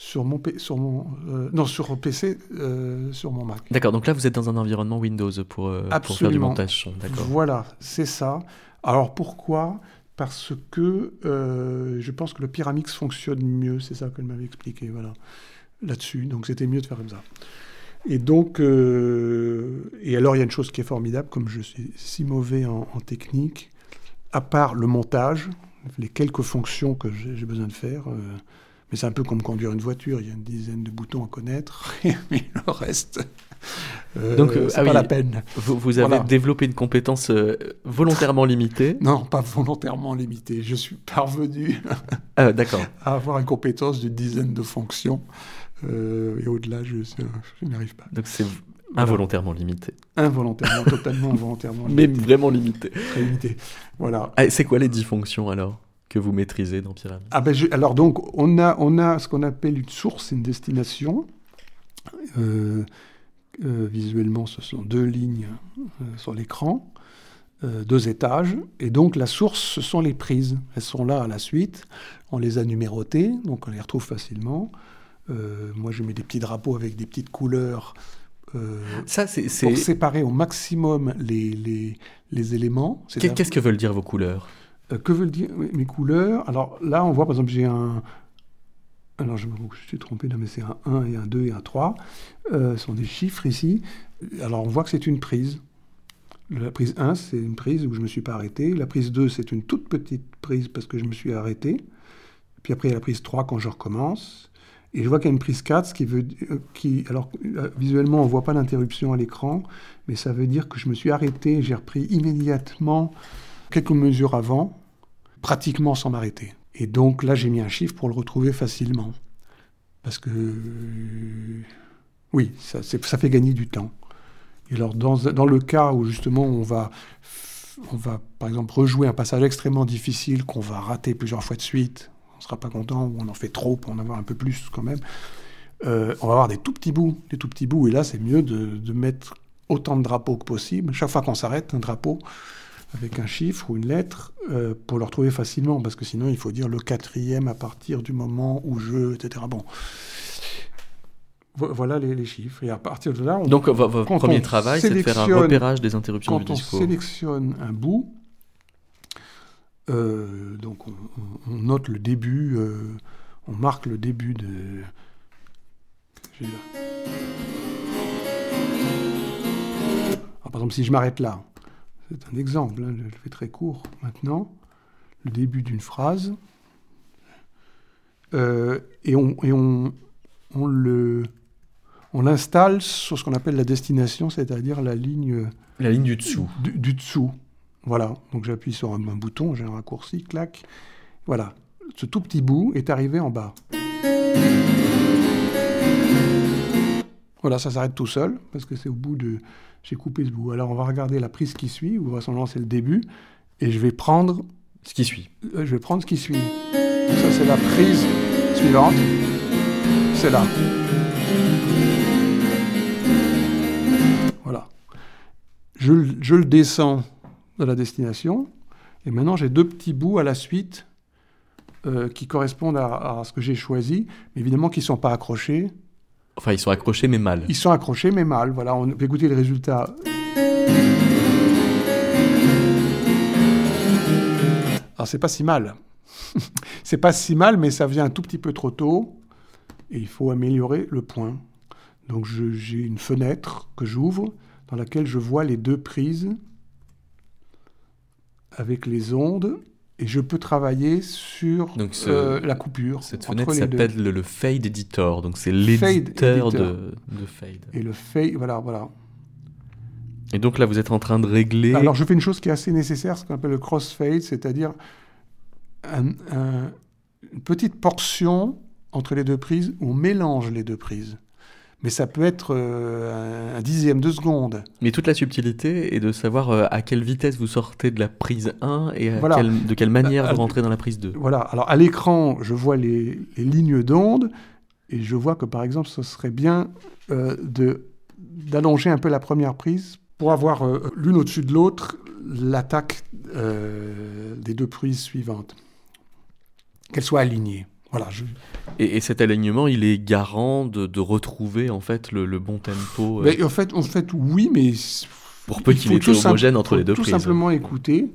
sur mon, sur mon euh, non sur PC, euh, sur mon Mac. D'accord. Donc là, vous êtes dans un environnement Windows pour, pour faire du montage son. Voilà, c'est ça. Alors pourquoi? Parce que je pense que le Pyramix fonctionne mieux. C'est ça qu'elle m'avait expliqué. Voilà, là-dessus. Donc c'était mieux de faire comme ça. Et donc, euh, et alors il y a une chose qui est formidable, comme je suis si mauvais en, technique, à part le montage, les quelques fonctions que j'ai besoin de faire, euh, mais c'est un peu comme conduire une voiture, il y a une dizaine de boutons à connaître, mais le reste, euh, Donc, c'est ah pas la peine. Vous, avez développé une compétence volontairement limitée Non, pas volontairement limitée. Je suis parvenu ah, d'accord. à avoir une compétence d'une dizaine de fonctions. Euh, et au-delà, je, je n'y arrive pas. Donc c'est involontairement limité. Involontairement, totalement involontairement. Mais vraiment limité. Très limité. Voilà. Ah, c'est quoi les dix fonctions alors? Que vous maîtrisez dans Pyramide ah ben Alors donc, on a, on a ce qu'on appelle une source une destination. Euh, euh, visuellement, ce sont deux lignes sur l'écran, deux étages. Et donc, la source, ce sont les prises. Elles sont là à la suite. On les a numérotées, donc on les retrouve facilement. Euh, moi, je mets des petits drapeaux avec des petites couleurs. Euh, ça, c'est, Pour séparer au maximum les, les, les éléments. Qu'est-ce que veulent dire vos couleurs? Euh, Que veulent dire mes couleurs? Alors là, on voit par exemple, j'ai un. Alors je me suis trompé là, mais c'est un 1 et un 2 et un 3. ce sont des chiffres ici. Alors on voit que c'est une prise. La prise 1, c'est une prise où je ne me suis pas arrêté. La prise 2, c'est une toute petite prise parce que je me suis arrêté. Puis après, il y a la prise 3 quand je recommence. Et je vois qu'il y a une prise 4, ce qui veut euh, qui alors euh, visuellement on voit pas l'interruption à l'écran, mais ça veut dire que je me suis arrêté, j'ai repris immédiatement quelques mesures avant, pratiquement sans m'arrêter. Et donc là j'ai mis un chiffre pour le retrouver facilement, parce que oui, ça, fait gagner du temps. Et alors dans, dans le cas où justement on va on va par exemple rejouer un passage extrêmement difficile qu'on va rater plusieurs fois de suite, on ne sera pas content, ou on en fait trop pour en avoir un peu plus quand même. Euh, on va avoir des tout petits bouts, des tout petits bouts, et là c'est mieux de, mettre autant de drapeaux que possible. Chaque fois qu'on s'arrête, un drapeau avec un chiffre ou une lettre euh, pour le retrouver facilement, parce que sinon il faut dire le quatrième à partir du moment où je, etc. Bon. Voilà les, chiffres. Et à partir de là, donc votre premier travail, c'est de faire un repérage des interruptions du discours. Quand on sélectionne un bout, euh, donc on, note le début, euh, on marque le début de. par exemple, si je m'arrête là, c'est un exemple, hein, je le fais très court maintenant, le début d'une phrase, euh, et on, et on, on le on l'installe sur ce qu'on appelle la destination, c'est-à-dire la ligne... La ligne du dessous. Du, dessous. Voilà. Donc j'appuie sur un, bouton, j'ai un raccourci, clac. Voilà. Ce tout petit bout est arrivé en bas. Voilà, ça s'arrête tout seul, parce que c'est au bout de... J'ai coupé ce bout. Alors on va regarder la prise qui suit, ou vraisemblablement c'est le début, et je vais prendre... Ce qui suit. Euh, je vais prendre ce qui suit. Ça c'est la prise suivante. C'est là. Je, le descends de la destination, et maintenant j'ai deux petits bouts à la suite euh, qui correspondent à, ce que j'ai choisi, mais évidemment qui ne sont pas accrochés. Enfin, ils sont accrochés mais mal. Ils sont accrochés mais mal. Voilà, on peut écouter les résultats. Alors c'est pas si mal. c'est pas si mal, mais ça vient un tout petit peu trop tôt, et il faut améliorer le point. Donc j'ai une fenêtre que j'ouvre dans laquelle je vois les deux prises avec les ondes et je peux travailler sur euh, la coupure. Cette fenêtre s'appelle le, Fade Editor, donc c'est l'éditeur de, de, Fade. Et le Fade, voilà, voilà. Et donc là, vous êtes en train de régler. Alors je fais une chose qui est assez nécessaire, ce qu'on appelle le crossfade, c'est-à-dire une petite portion entre les deux prises où on mélange les deux prises mais ça peut être euh, un dixième de seconde. Mais toute la subtilité est de savoir euh, à quelle vitesse vous sortez de la prise 1 et de quelle manière vous rentrez dans la prise 2. Voilà, alors à l'écran, je vois les, lignes d'onde et je vois que par exemple, ce serait bien euh, d'allonger un peu la première prise pour avoir l'une au-dessus de l'autre l'attaque des deux prises suivantes, qu'elles soient alignées. Voilà, et, cet alignement, il est garant de, retrouver en fait le, bon tempo. Euh, mais en fait, en fait, oui, mais pour peu qu'il ait homogène entre les deux tout prises. Tout simplement écouter.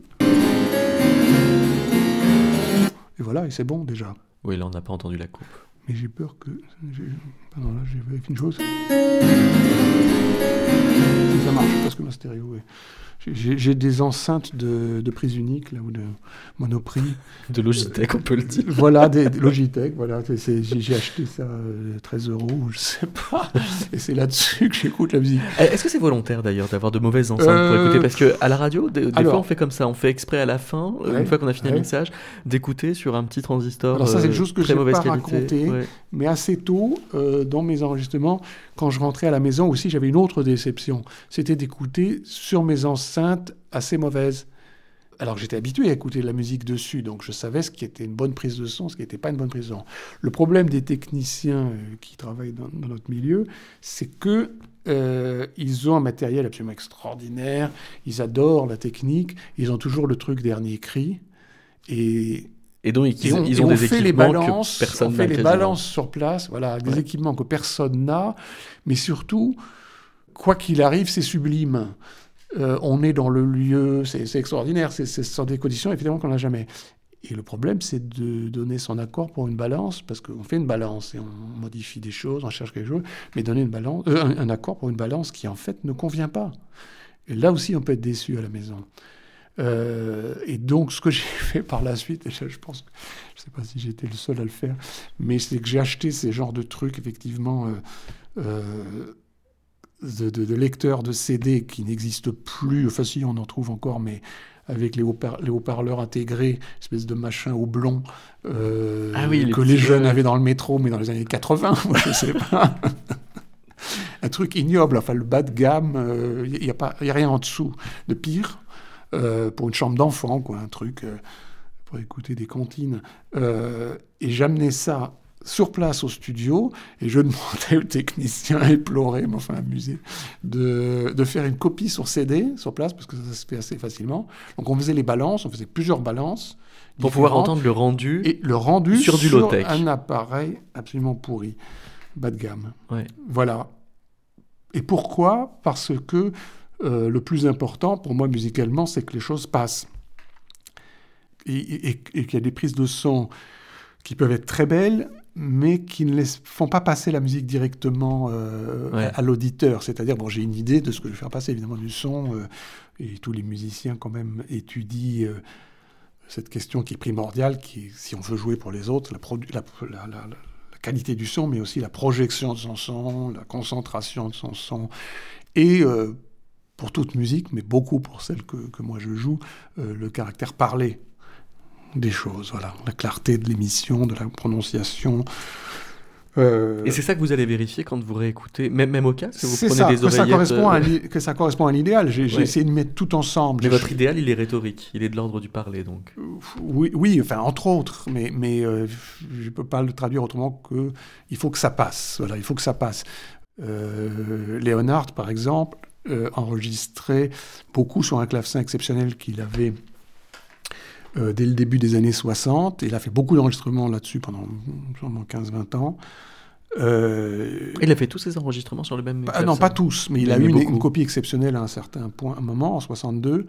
Et voilà, et c'est bon déjà. Oui, là, on n'a pas entendu la coupe. Mais j'ai peur que. Pardon, là, j'ai vérifié une chose. Ça marche parce que ma stéréo est. J'ai des enceintes de, de, prise unique, là, ou de Monoprix. De Logitech, on peut le dire. Voilà, des, Logitech, voilà. J'ai acheté ça 13 euh, euros, je sais pas. Et c'est là-dessus que j'écoute la musique. Eh, est-ce que c'est volontaire, d'ailleurs, d'avoir de mauvaises enceintes pour écouter? Parce qu'à la radio, des, fois, on fait comme ça. On fait exprès à la fin, une fois qu'on a fini le mixage, d'écouter sur un petit transistor. Alors ça, c'est une euh, chose que je n'ai pas raconté, mais assez tôt, euh, dans mes enregistrements, quand je rentrais à la maison aussi, j'avais une autre déception. C'était d'écouter sur mes enceintes assez mauvaises. Alors j'étais habitué à écouter de la musique dessus, donc je savais ce qui était une bonne prise de son, ce qui n'était pas une bonne prise de son. Le problème des techniciens euh, qui travaillent dans, notre milieu, c'est que euh, ils ont un matériel absolument extraordinaire, ils adorent la technique, ils ont toujours le truc dernier cri, et et donc, ils, on, ont des fait les balances, que personne On fait les balances sur place, voilà, des équipements que personne n'a, mais surtout, quoi qu'il arrive, c'est sublime. Euh, on est dans le lieu, c'est extraordinaire, c'est sont des conditions évidemment qu'on n'a jamais. Et le problème, c'est de donner son accord pour une balance, parce qu'on fait une balance et on modifie des choses, on cherche quelque chose, mais donner euh, un accord pour une balance qui en fait ne convient pas. Et là aussi, on peut être déçu à la maison. Euh, et donc, ce que j'ai fait par la suite, et je pense je ne sais pas si j'étais le seul à le faire, mais c'est que j'ai acheté ces genres de trucs, effectivement, euh, de, lecteurs de CD qui n'existent plus. Enfin, si, on en trouve encore, mais avec les haut-parleurs intégrés, espèce de machin oblong ah oui, que les jeunes avaient dans le métro, mais dans les années 80, moi, je ne sais pas. un truc ignoble, enfin le bas de gamme, il n'y a, a, rien en dessous de pire. Euh, pour une chambre d'enfant, quoi, un truc euh, pour écouter des comptines. Euh, et j'amenais ça sur place au studio et je demandais au technicien éploré, mais enfin amusé, de, de, faire une copie sur CD sur place parce que ça se fait assez facilement. Donc on faisait les balances, on faisait plusieurs balances. Pour pouvoir entendre le rendu, et le rendu sur, du sur un appareil absolument pourri. bas de gamme. Ouais. Voilà. Et pourquoi? Parce que euh, le plus important pour moi musicalement, c'est que les choses passent. Et, et- et qu'il y a des prises de son qui peuvent être très belles, mais qui ne laissent- font pas passer la musique directement euh, Ouais. à, à l'auditeur. C'est-à-dire, bon, j'ai une idée de ce que je vais faire passer, évidemment, du son, euh, et tous les musiciens, quand même, étudient euh, cette question qui est primordiale, qui si on veut jouer pour les autres, la, la- qualité du son, mais aussi la projection de son son, la concentration de son son, et pour toute musique, mais beaucoup pour celle que, que moi je joue, le caractère parlé des choses, voilà, la clarté de l'émission, de la prononciation. Euh, Et c'est ça que vous allez vérifier quand vous réécoutez, même, même au casque, vous c'est prenez ça, des que ça, correspond à euh, un que ça correspond à l'idéal. J'ai j'ai Ouais. essayé de mettre tout ensemble. Mais votre idéal, il est rhétorique, il est de l'ordre du parler, donc. Oui, oui, enfin, entre autres, mais, mais euh, je ne peux pas le traduire autrement que il faut que ça passe. Voilà, il faut que ça passe. Euh, Léonard, par exemple, enregistrait beaucoup sur un clavecin exceptionnel qu'il avait euh, dès le début des années 60. Il a fait beaucoup d'enregistrements là-dessus pendant sûrement 15-20 ans. Euh, Il a fait tous ses enregistrements sur le même. ah non, pas tous, mais il, Il a eu une, copie exceptionnelle à un certain point, un moment, en 62.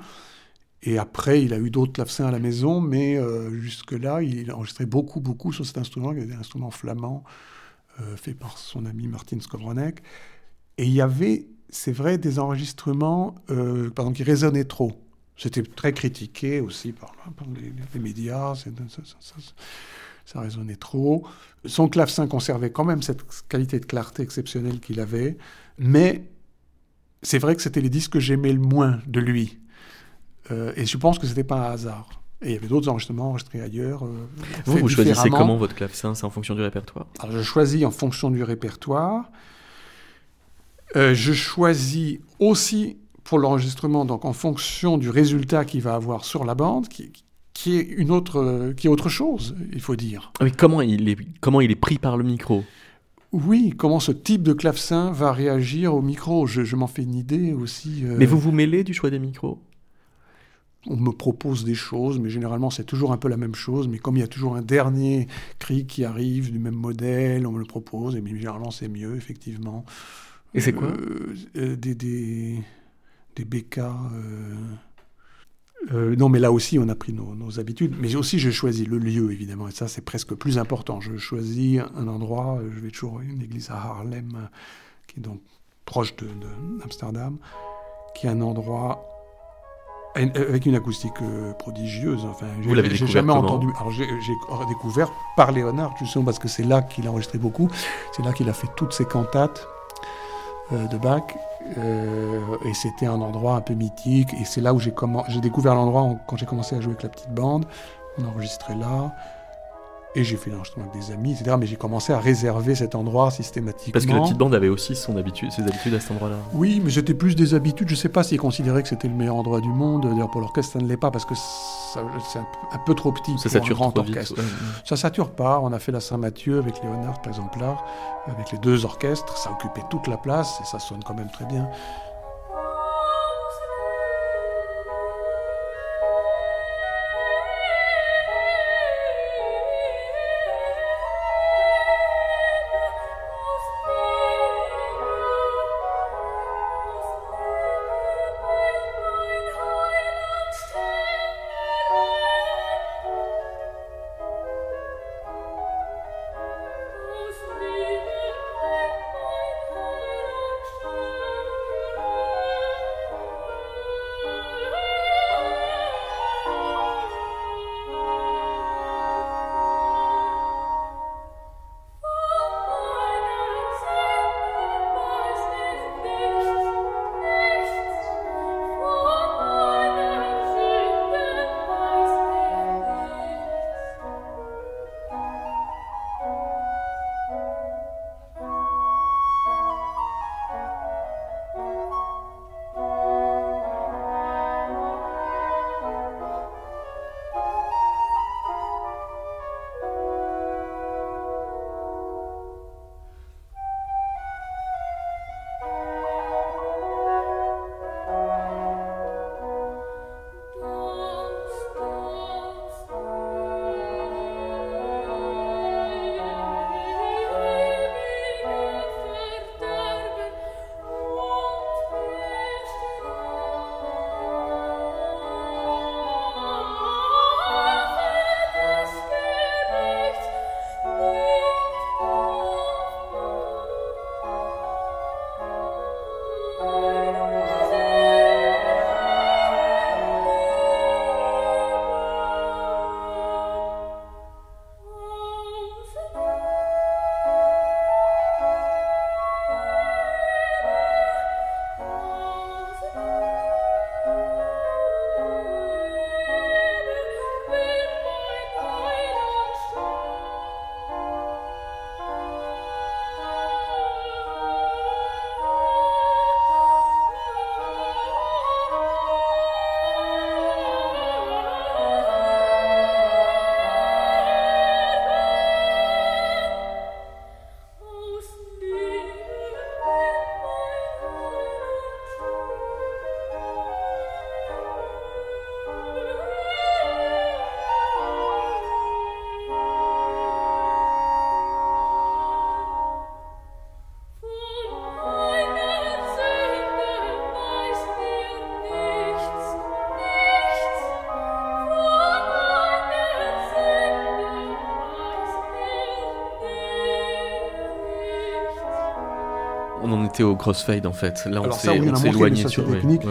Et après, il a eu d'autres clavecins à la maison, mais euh, jusque-là, il a enregistré beaucoup, beaucoup sur cet instrument, qui était un instrument flamand, euh, fait par son ami Martin Skowronek. Et il y avait, c'est vrai, des enregistrements, qui résonnaient trop. C'était très critiqué aussi par, par les, les médias, ça, ça- ça- ça résonnait trop. Son clavecin conservait quand même cette qualité de clarté exceptionnelle qu'il avait, mais c'est vrai que c'était les disques que j'aimais le moins de lui. Euh, et je pense que c'était pas un hasard. Et il y avait d'autres enregistrements enregistrés ailleurs. euh, Vous, vous choisissez comment votre clavecin? C'est en fonction du répertoire? Alors, je choisis en fonction du répertoire. Euh, je choisis aussi pour l'enregistrement, donc en fonction du résultat qu'il va avoir sur la bande, qui, qui est une autre, euh, qui est autre chose, il faut dire. Ah, Mais comment il est, comment il est pris par le micro? Oui, comment ce type de clavecin va réagir au micro? Je, je m'en fais une idée aussi. euh, Mais vous vous mêlez du choix des micros? On me propose des choses, mais généralement c'est toujours un peu la même chose. Mais comme il y a toujours un dernier cri qui arrive du même modèle, on me le propose, et bien, généralement c'est mieux, effectivement. Et c'est quoi? Euh, euh, Des, des, des BK. euh, euh, non, mais là aussi, on a pris nos, nos habitudes. Mais aussi, j'ai choisi le lieu, évidemment. Et ça, c'est presque plus important. Je choisis un endroit. Je vais toujours à une église à Haarlem, euh, qui est donc proche de- de- d'Amsterdam, qui est un endroit euh, avec une acoustique prodigieuse. Enfin, Vous l'avez découvert jamais entendu. Alors, j'ai j'ai découvert par Léonard, justement, parce que c'est là qu'il a enregistré beaucoup. C'est là qu'il a fait toutes ses cantates euh, de Bach. Euh, et c'était un endroit un peu mythique. Et c'est là où j'ai découvert l'endroit en- quand j'ai commencé à jouer avec la petite bande. On a enregistré là. Et j'ai fait l'enregistrement avec des amis, etc. Mais j'ai commencé à réserver cet endroit systématiquement. Parce que la petite bande avait aussi son habitude, ses habitudes à cet endroit-là. Oui, mais c'était plus des habitudes. Je ne sais pas s'ils considéraient que c'était le meilleur endroit du monde. D'ailleurs, pour l'orchestre, ça ne l'est pas parce que c'est un, peu- un peu trop petit Ça pour un sature grand trop vite. orchestre. ouais. Ça sature pas. On a fait la Saint-Mathieu avec Léonard, par exemple, là, avec les deux orchestres. Ça occupait toute la place et ça sonne quand même très bien. Au crossfade en fait. Là, on s'est éloigné sur technique.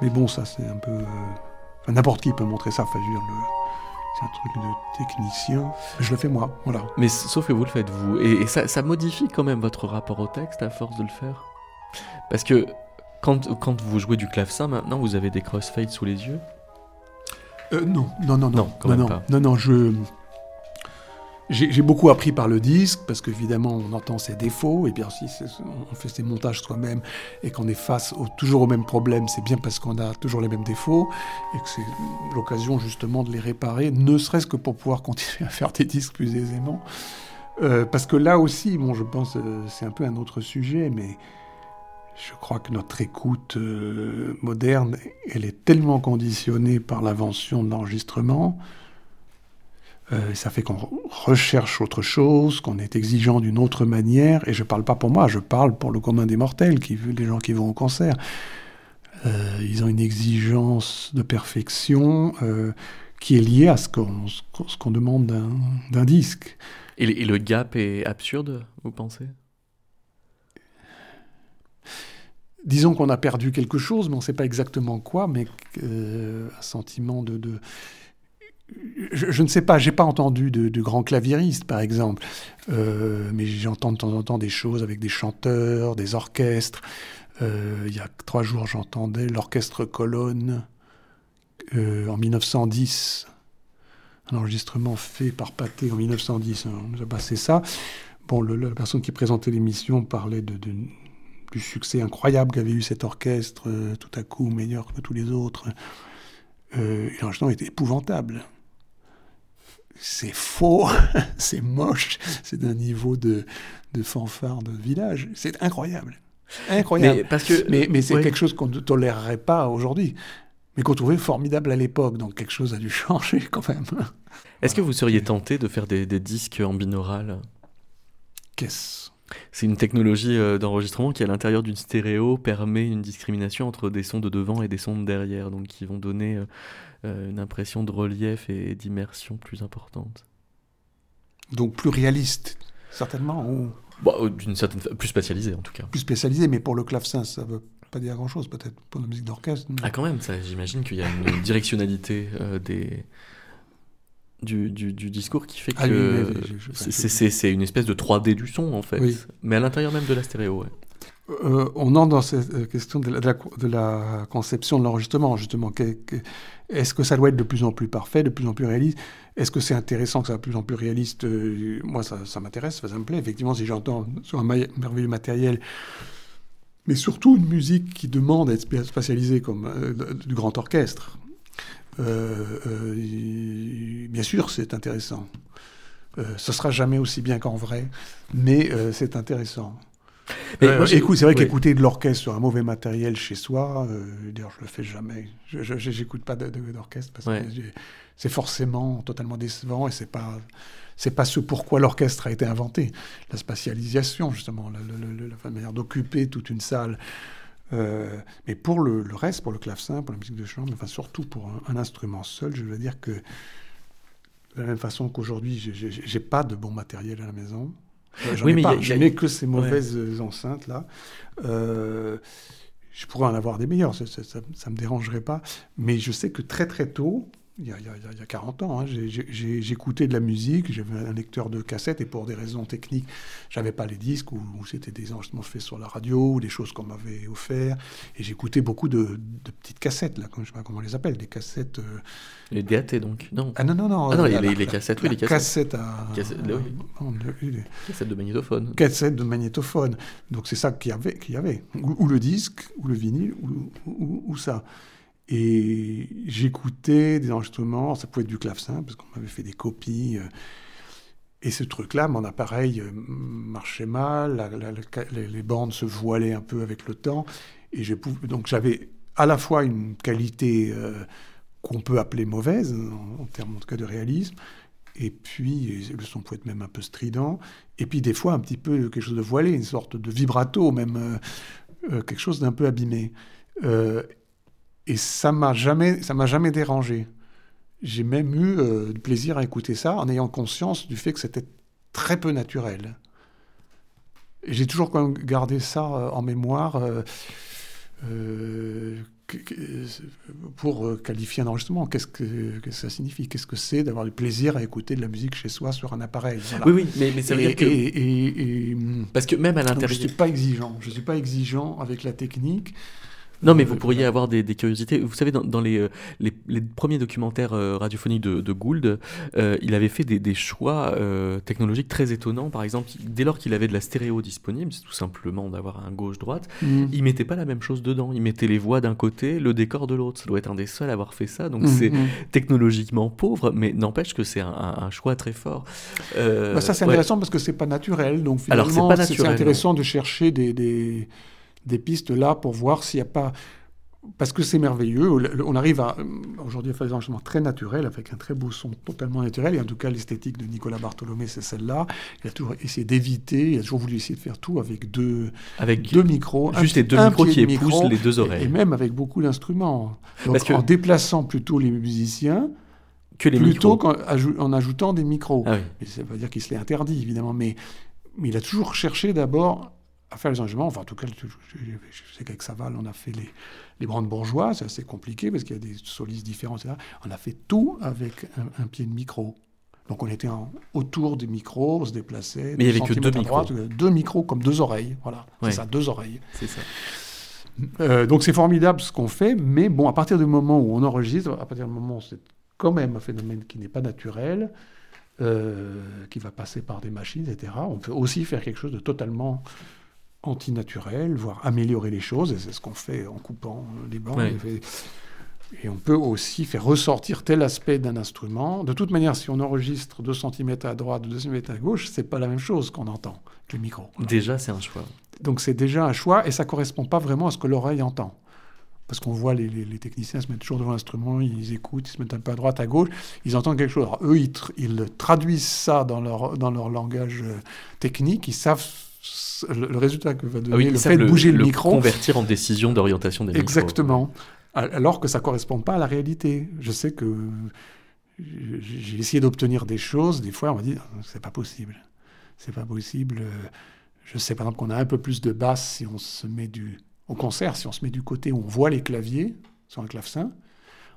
Mais bon, ça c'est un peu. Euh, n'importe qui peut montrer ça. Enfin, je c'est un truc de technicien. Je le fais moi, voilà. Mais sauf que vous le faites vous. Et, ça, ça, modifie quand même votre rapport au texte à force de le faire? Parce que quand, quand vous jouez du clavecin maintenant, vous avez des crossfades sous les yeux? Euh, non, non, non, non, non, non, non, non, je, j'ai beaucoup appris par le disque, parce qu'évidemment, on entend ses défauts, et bien si on fait ses montages soi-même et qu'on est face toujours au même problème, c'est bien parce qu'on a toujours les mêmes défauts, et que c'est l'occasion justement de les réparer, ne serait-ce que pour pouvoir continuer à faire des disques plus aisément. Euh, parce que là aussi, bon, je pense, euh, c'est un peu un autre sujet, mais je crois que notre écoute euh, moderne, elle est tellement conditionnée par l'invention de l'enregistrement, euh, ça fait qu'on recherche autre chose, qu'on est exigeant d'une autre manière. Et je ne parle pas pour moi, je parle pour le commun des mortels, qui, les gens qui vont au concert. Euh, ils ont une exigence de perfection euh, qui est liée à ce qu'on demande d'un disque. Et, et, le gap est absurde, vous pensez? Disons qu'on a perdu quelque chose, mais on ne sait pas exactement quoi, mais un sentiment de, de je, ne sais pas, j'ai pas entendu de, grands claviéristes, par exemple, euh, mais j'entends de temps en temps des choses avec des chanteurs, des orchestres. Euh, il y a trois jours, j'entendais l'orchestre Colonne euh, en 1910, un enregistrement fait par Pathé en 1910. On nous a passé ça. Bon, la personne qui présentait l'émission parlait du succès incroyable qu'avait eu cet orchestre, tout à coup meilleur que tous les autres. L'enregistrement était épouvantable c'est faux, c'est moche, c'est d'un niveau de, de fanfare de village. C'est incroyable. Incroyable. Mais, parce que, mais, c'est quelque chose qu'on ne tolérerait pas aujourd'hui, mais qu'on trouvait formidable à l'époque. Donc quelque chose a dû changer quand même. Est-ce que vous seriez tenté de faire des, disques en binaural? Qu'est-ce? C'est une technologie euh, d'enregistrement qui, à l'intérieur d'une stéréo, permet une discrimination entre des sons de devant et des sons de derrière, donc qui vont donner euh, une impression de relief et d'immersion plus importante. Donc plus réaliste, certainement ou... Bah, d'une certaine plus spécialisé en tout cas. Plus spécialisé, mais pour le clavecin, ça veut pas dire grand-chose peut-être pour la musique d'orchestre. Ah quand même, ça, j'imagine qu'il y a une directionnalité euh, des du, du, discours qui fait ah que c'est une espèce de 3D du son en fait, mais à l'intérieur même de la stéréo. Ouais. Euh, on entre dans cette euh, question de la, conception de l'enregistrement, justement. Est-ce que ça doit être de plus en plus parfait, de plus en plus réaliste? Est-ce que c'est intéressant que ça soit de plus en plus réaliste? Euh, Moi, ça, m'intéresse, ça me plaît. Effectivement, si j'entends sur un merveilleux matériel, mais surtout une musique qui demande à être spatialisée comme du grand orchestre, bien sûr, c'est intéressant. ce sera jamais aussi bien qu'en vrai, mais c'est intéressant. Euh, écoute, c'est vrai qu'écouter de l'orchestre sur un mauvais matériel chez soi, euh, d'ailleurs, je le fais jamais. Je n'écoute pas d'orchestre parce que c'est forcément totalement décevant et c'est pas c'est pas ce pourquoi l'orchestre a été inventé. La spatialisation, justement, la, manière d'occuper toute une salle. Euh, mais pour le, reste, pour le clavecin, pour la musique de chambre, enfin surtout pour un, instrument seul, je veux dire que de la même façon qu'aujourd'hui, j'ai pas de bon matériel à la maison. Oui, mais je n'ai que ces mauvaises enceintes là. Euh, je pourrais en avoir des meilleurs, ça ne me dérangerait pas. Mais je sais que très très tôt, il y a, il y a, 40 ans, hein, j'écoutais de la musique, j'avais un lecteur de cassettes et pour des raisons techniques, j'avais pas les disques ou, c'était des enregistrements faits sur la radio ou des choses qu'on m'avait offert. Et j'écoutais beaucoup de, petites cassettes, là, je sais pas comment on les appelle, des cassettes. Euh, les DAT donc Non. Ah non, non, non. Ah non, les, les, cassettes, oui, les cassettes. à. Cassettes de magnétophone. Cassettes de magnétophone. Donc c'est ça qu'il y avait. Qu'il y avait. Ou, le disque, ou le vinyle, ou, ou ça. Et j'écoutais des enregistrements, ça pouvait être du clavecin, parce qu'on m'avait fait des copies. Euh, et ce truc-là, mon appareil euh, marchait mal, les, bandes se voilaient un peu avec le temps. Et donc j'avais à la fois une qualité euh, qu'on peut appeler mauvaise, en, termes en tout cas de réalisme, et puis le son pouvait être même un peu strident, et puis des fois un petit peu quelque chose de voilé, une sorte de vibrato, même quelque chose d'un peu abîmé. Et ça m'a jamais, ça m'a jamais dérangé. J'ai même eu euh, du plaisir à écouter ça en ayant conscience du fait que c'était très peu naturel. Et j'ai toujours quand même gardé ça euh, en mémoire euh, pour qualifier un enregistrement. Qu'est-ce que, ça signifie? Qu'est-ce que c'est d'avoir du plaisir à écouter de la musique chez soi sur un appareil? Oui, oui, mais, mais ça veut dire que... Et, Parce que même à l'intérieur... Je ne suis pas exigeant. Je ne suis pas exigeant avec la technique. Non, mais vous pourriez avoir des, curiosités. Vous savez, dans, les, euh, les, premiers documentaires euh, radiophoniques de, Gould, euh, il avait fait des, choix technologiques très étonnants. Par exemple, dès lors qu'il avait de la stéréo disponible, c'est tout simplement d'avoir un gauche-droite, mmh. il mettait pas la même chose dedans. Il mettait les voix d'un côté, le décor de l'autre. Ça doit être un des seuls à avoir fait ça. Donc mmh, c'est mmh. technologiquement pauvre, mais n'empêche que c'est un, choix très fort. Bah ça, c'est intéressant parce que c'est pas naturel. Donc finalement, c'est intéressant de chercher des des pistes là pour voir s'il n'y a pas parce que c'est merveilleux. On arrive à aujourd'hui à faire des enregistrements très naturels avec un très beau son totalement naturel. Et en tout cas, l'esthétique de Nicolas Bartholomé, c'est celle-là. Il a toujours essayé d'éviter, il a toujours voulu essayer de faire tout avec deux, avec deux micros. Juste les deux micros qui épousent les deux oreilles. Et, même avec beaucoup d'instruments. Donc en déplaçant plutôt les musiciens. Que les plutôt qu'en en ajoutant des micros. Ah ça ne veut pas dire qu'il se l'est interdit, évidemment, mais, mais il a toujours cherché d'abord à faire les enregistrements. Enfin, en tout cas, je, sais qu'avec Saval, on a fait les, les bourgeois. C'est assez compliqué parce qu'il y a des solistes différents, etc. On a fait tout avec un, pied de micro. Donc on était autour des micros, on se déplaçait. Mais il n'y avait que deux micros. deux micros comme deux oreilles. Voilà, c'est ça, deux oreilles. C'est ça. Euh, donc c'est formidable ce qu'on fait, mais bon, à partir du moment où on enregistre, à partir du moment où c'est quand même un phénomène qui n'est pas naturel, euh, qui va passer par des machines, etc., on peut aussi faire quelque chose de totalement antinaturel, voire améliorer les choses, et c'est ce qu'on fait en coupant les bandes. Et on peut aussi faire ressortir tel aspect d'un instrument. De toute manière, si on enregistre 2 cm à droite, 2 cm à gauche, c'est pas la même chose qu'on entend que le micro. Déjà, c'est un choix. Donc c'est déjà un choix, et ça correspond pas vraiment à ce que l'oreille entend. Parce qu'on voit les, techniciens se mettent toujours devant l'instrument, ils écoutent, ils se mettent un peu à droite, à gauche, ils entendent quelque chose. Alors, eux, ils, ils traduisent ça dans leur, dans leur langage euh, technique, ils savent le, résultat que va donner ah le fait de bouger le, micro. Convertir en décision d'orientation des Exactement. Alors que ça ne correspond pas à la réalité. Je sais que j'ai essayé d'obtenir des choses. Des fois, on m'a dit c'est pas possible. C'est pas possible. Je sais par exemple qu'on a un peu plus de basse si on se met du. Au concert, si on se met du côté où on voit les claviers sur un clavecin,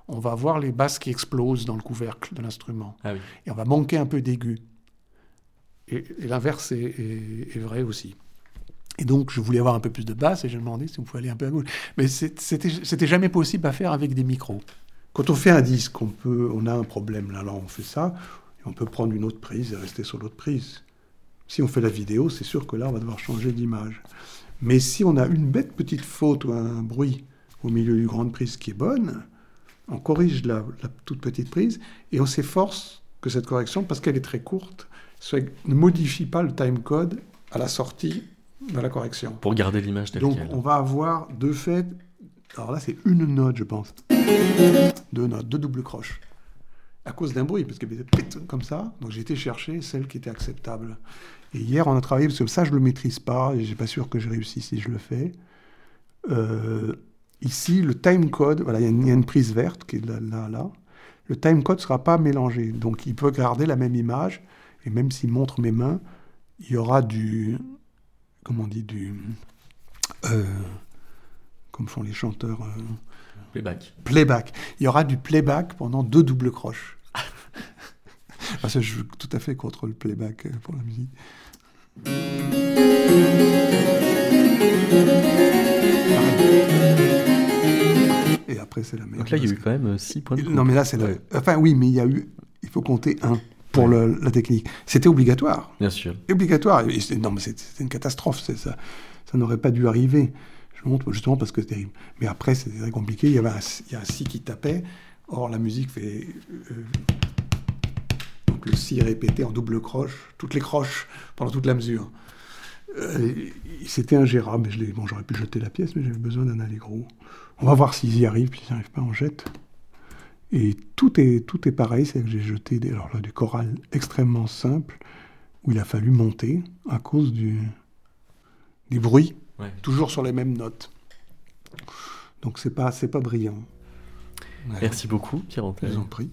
on va voir les basses qui explosent dans le couvercle de l'instrument. Ah Et on va manquer un peu d'aigu. Et, l'inverse est, vrai aussi. Et donc, je voulais avoir un peu plus de basse et j'ai demandé si on pouvait aller un peu à gauche. Mais c'était jamais possible à faire avec des micros. Quand on fait un disque, on, peut, on a un problème. Là, alors on fait ça, et on peut prendre une autre prise et rester sur l'autre prise. Si on fait la vidéo, c'est sûr que là, on va devoir changer d'image. Mais si on a une bête petite faute ou un bruit au milieu d'une grande prise qui est bonne, on corrige la toute petite prise et on s'efforce que cette correction, parce qu'elle est très courte, ne modifie pas le timecode à la sortie de la correction. Pour garder l'image telle Donc on va avoir deux fait, alors là c'est une note je pense, deux notes, deux doubles croches, à cause d'un bruit, parce qu'il y avait comme ça, donc j'ai été chercher celle qui était acceptable. Et hier on a travaillé, parce que ça je ne le maîtrise pas, et je suis pas sûr que je réussisse si je le fais. Euh, ici, le timecode, voilà, il y, a une prise verte qui est là, là, là. Le timecode ne sera pas mélangé, donc il peut garder la même image, et même s'il montre mes mains, il y aura du. Comment on dit Du. Euh, comme font les chanteurs. euh, Playback. playback. Il y aura du playback pendant deux doubles croches. Parce que je suis tout à fait contre le playback euh, pour la musique. Et après, c'est la meilleure. Donc là, il y a eu quand même 6 points de coupe. Non, mais là, c'est Ouais. le... Enfin, oui, mais il y a eu... Il faut compter un pour le- la technique. C'était obligatoire. Bien sûr. Obligatoire. Et non, mais c'est une catastrophe. Ça, ça n'aurait pas dû arriver. Je montre justement parce que c'est terrible. Mais après, c'était très compliqué. Il y avait un, il y a un si qui tapait. Or, la musique fait. euh, donc, le si répété en double croche, toutes les croches pendant toute la mesure. Euh, c'était ingérable. Bon, j'aurais pu jeter la pièce, mais j'avais besoin d'un allegro. On va voir s'ils y arrivent. Puis s'ils n'y arrivent pas, on jette. Et tout est, tout est pareil, c'est que j'ai jeté des, alors là, du choral extrêmement simple, où il a fallu monter à cause du, du bruit, Ouais. toujours sur les mêmes notes. Donc c'est pas, c'est pas brillant. Ouais, Merci beaucoup, Pierre Je Antel. vous en prie.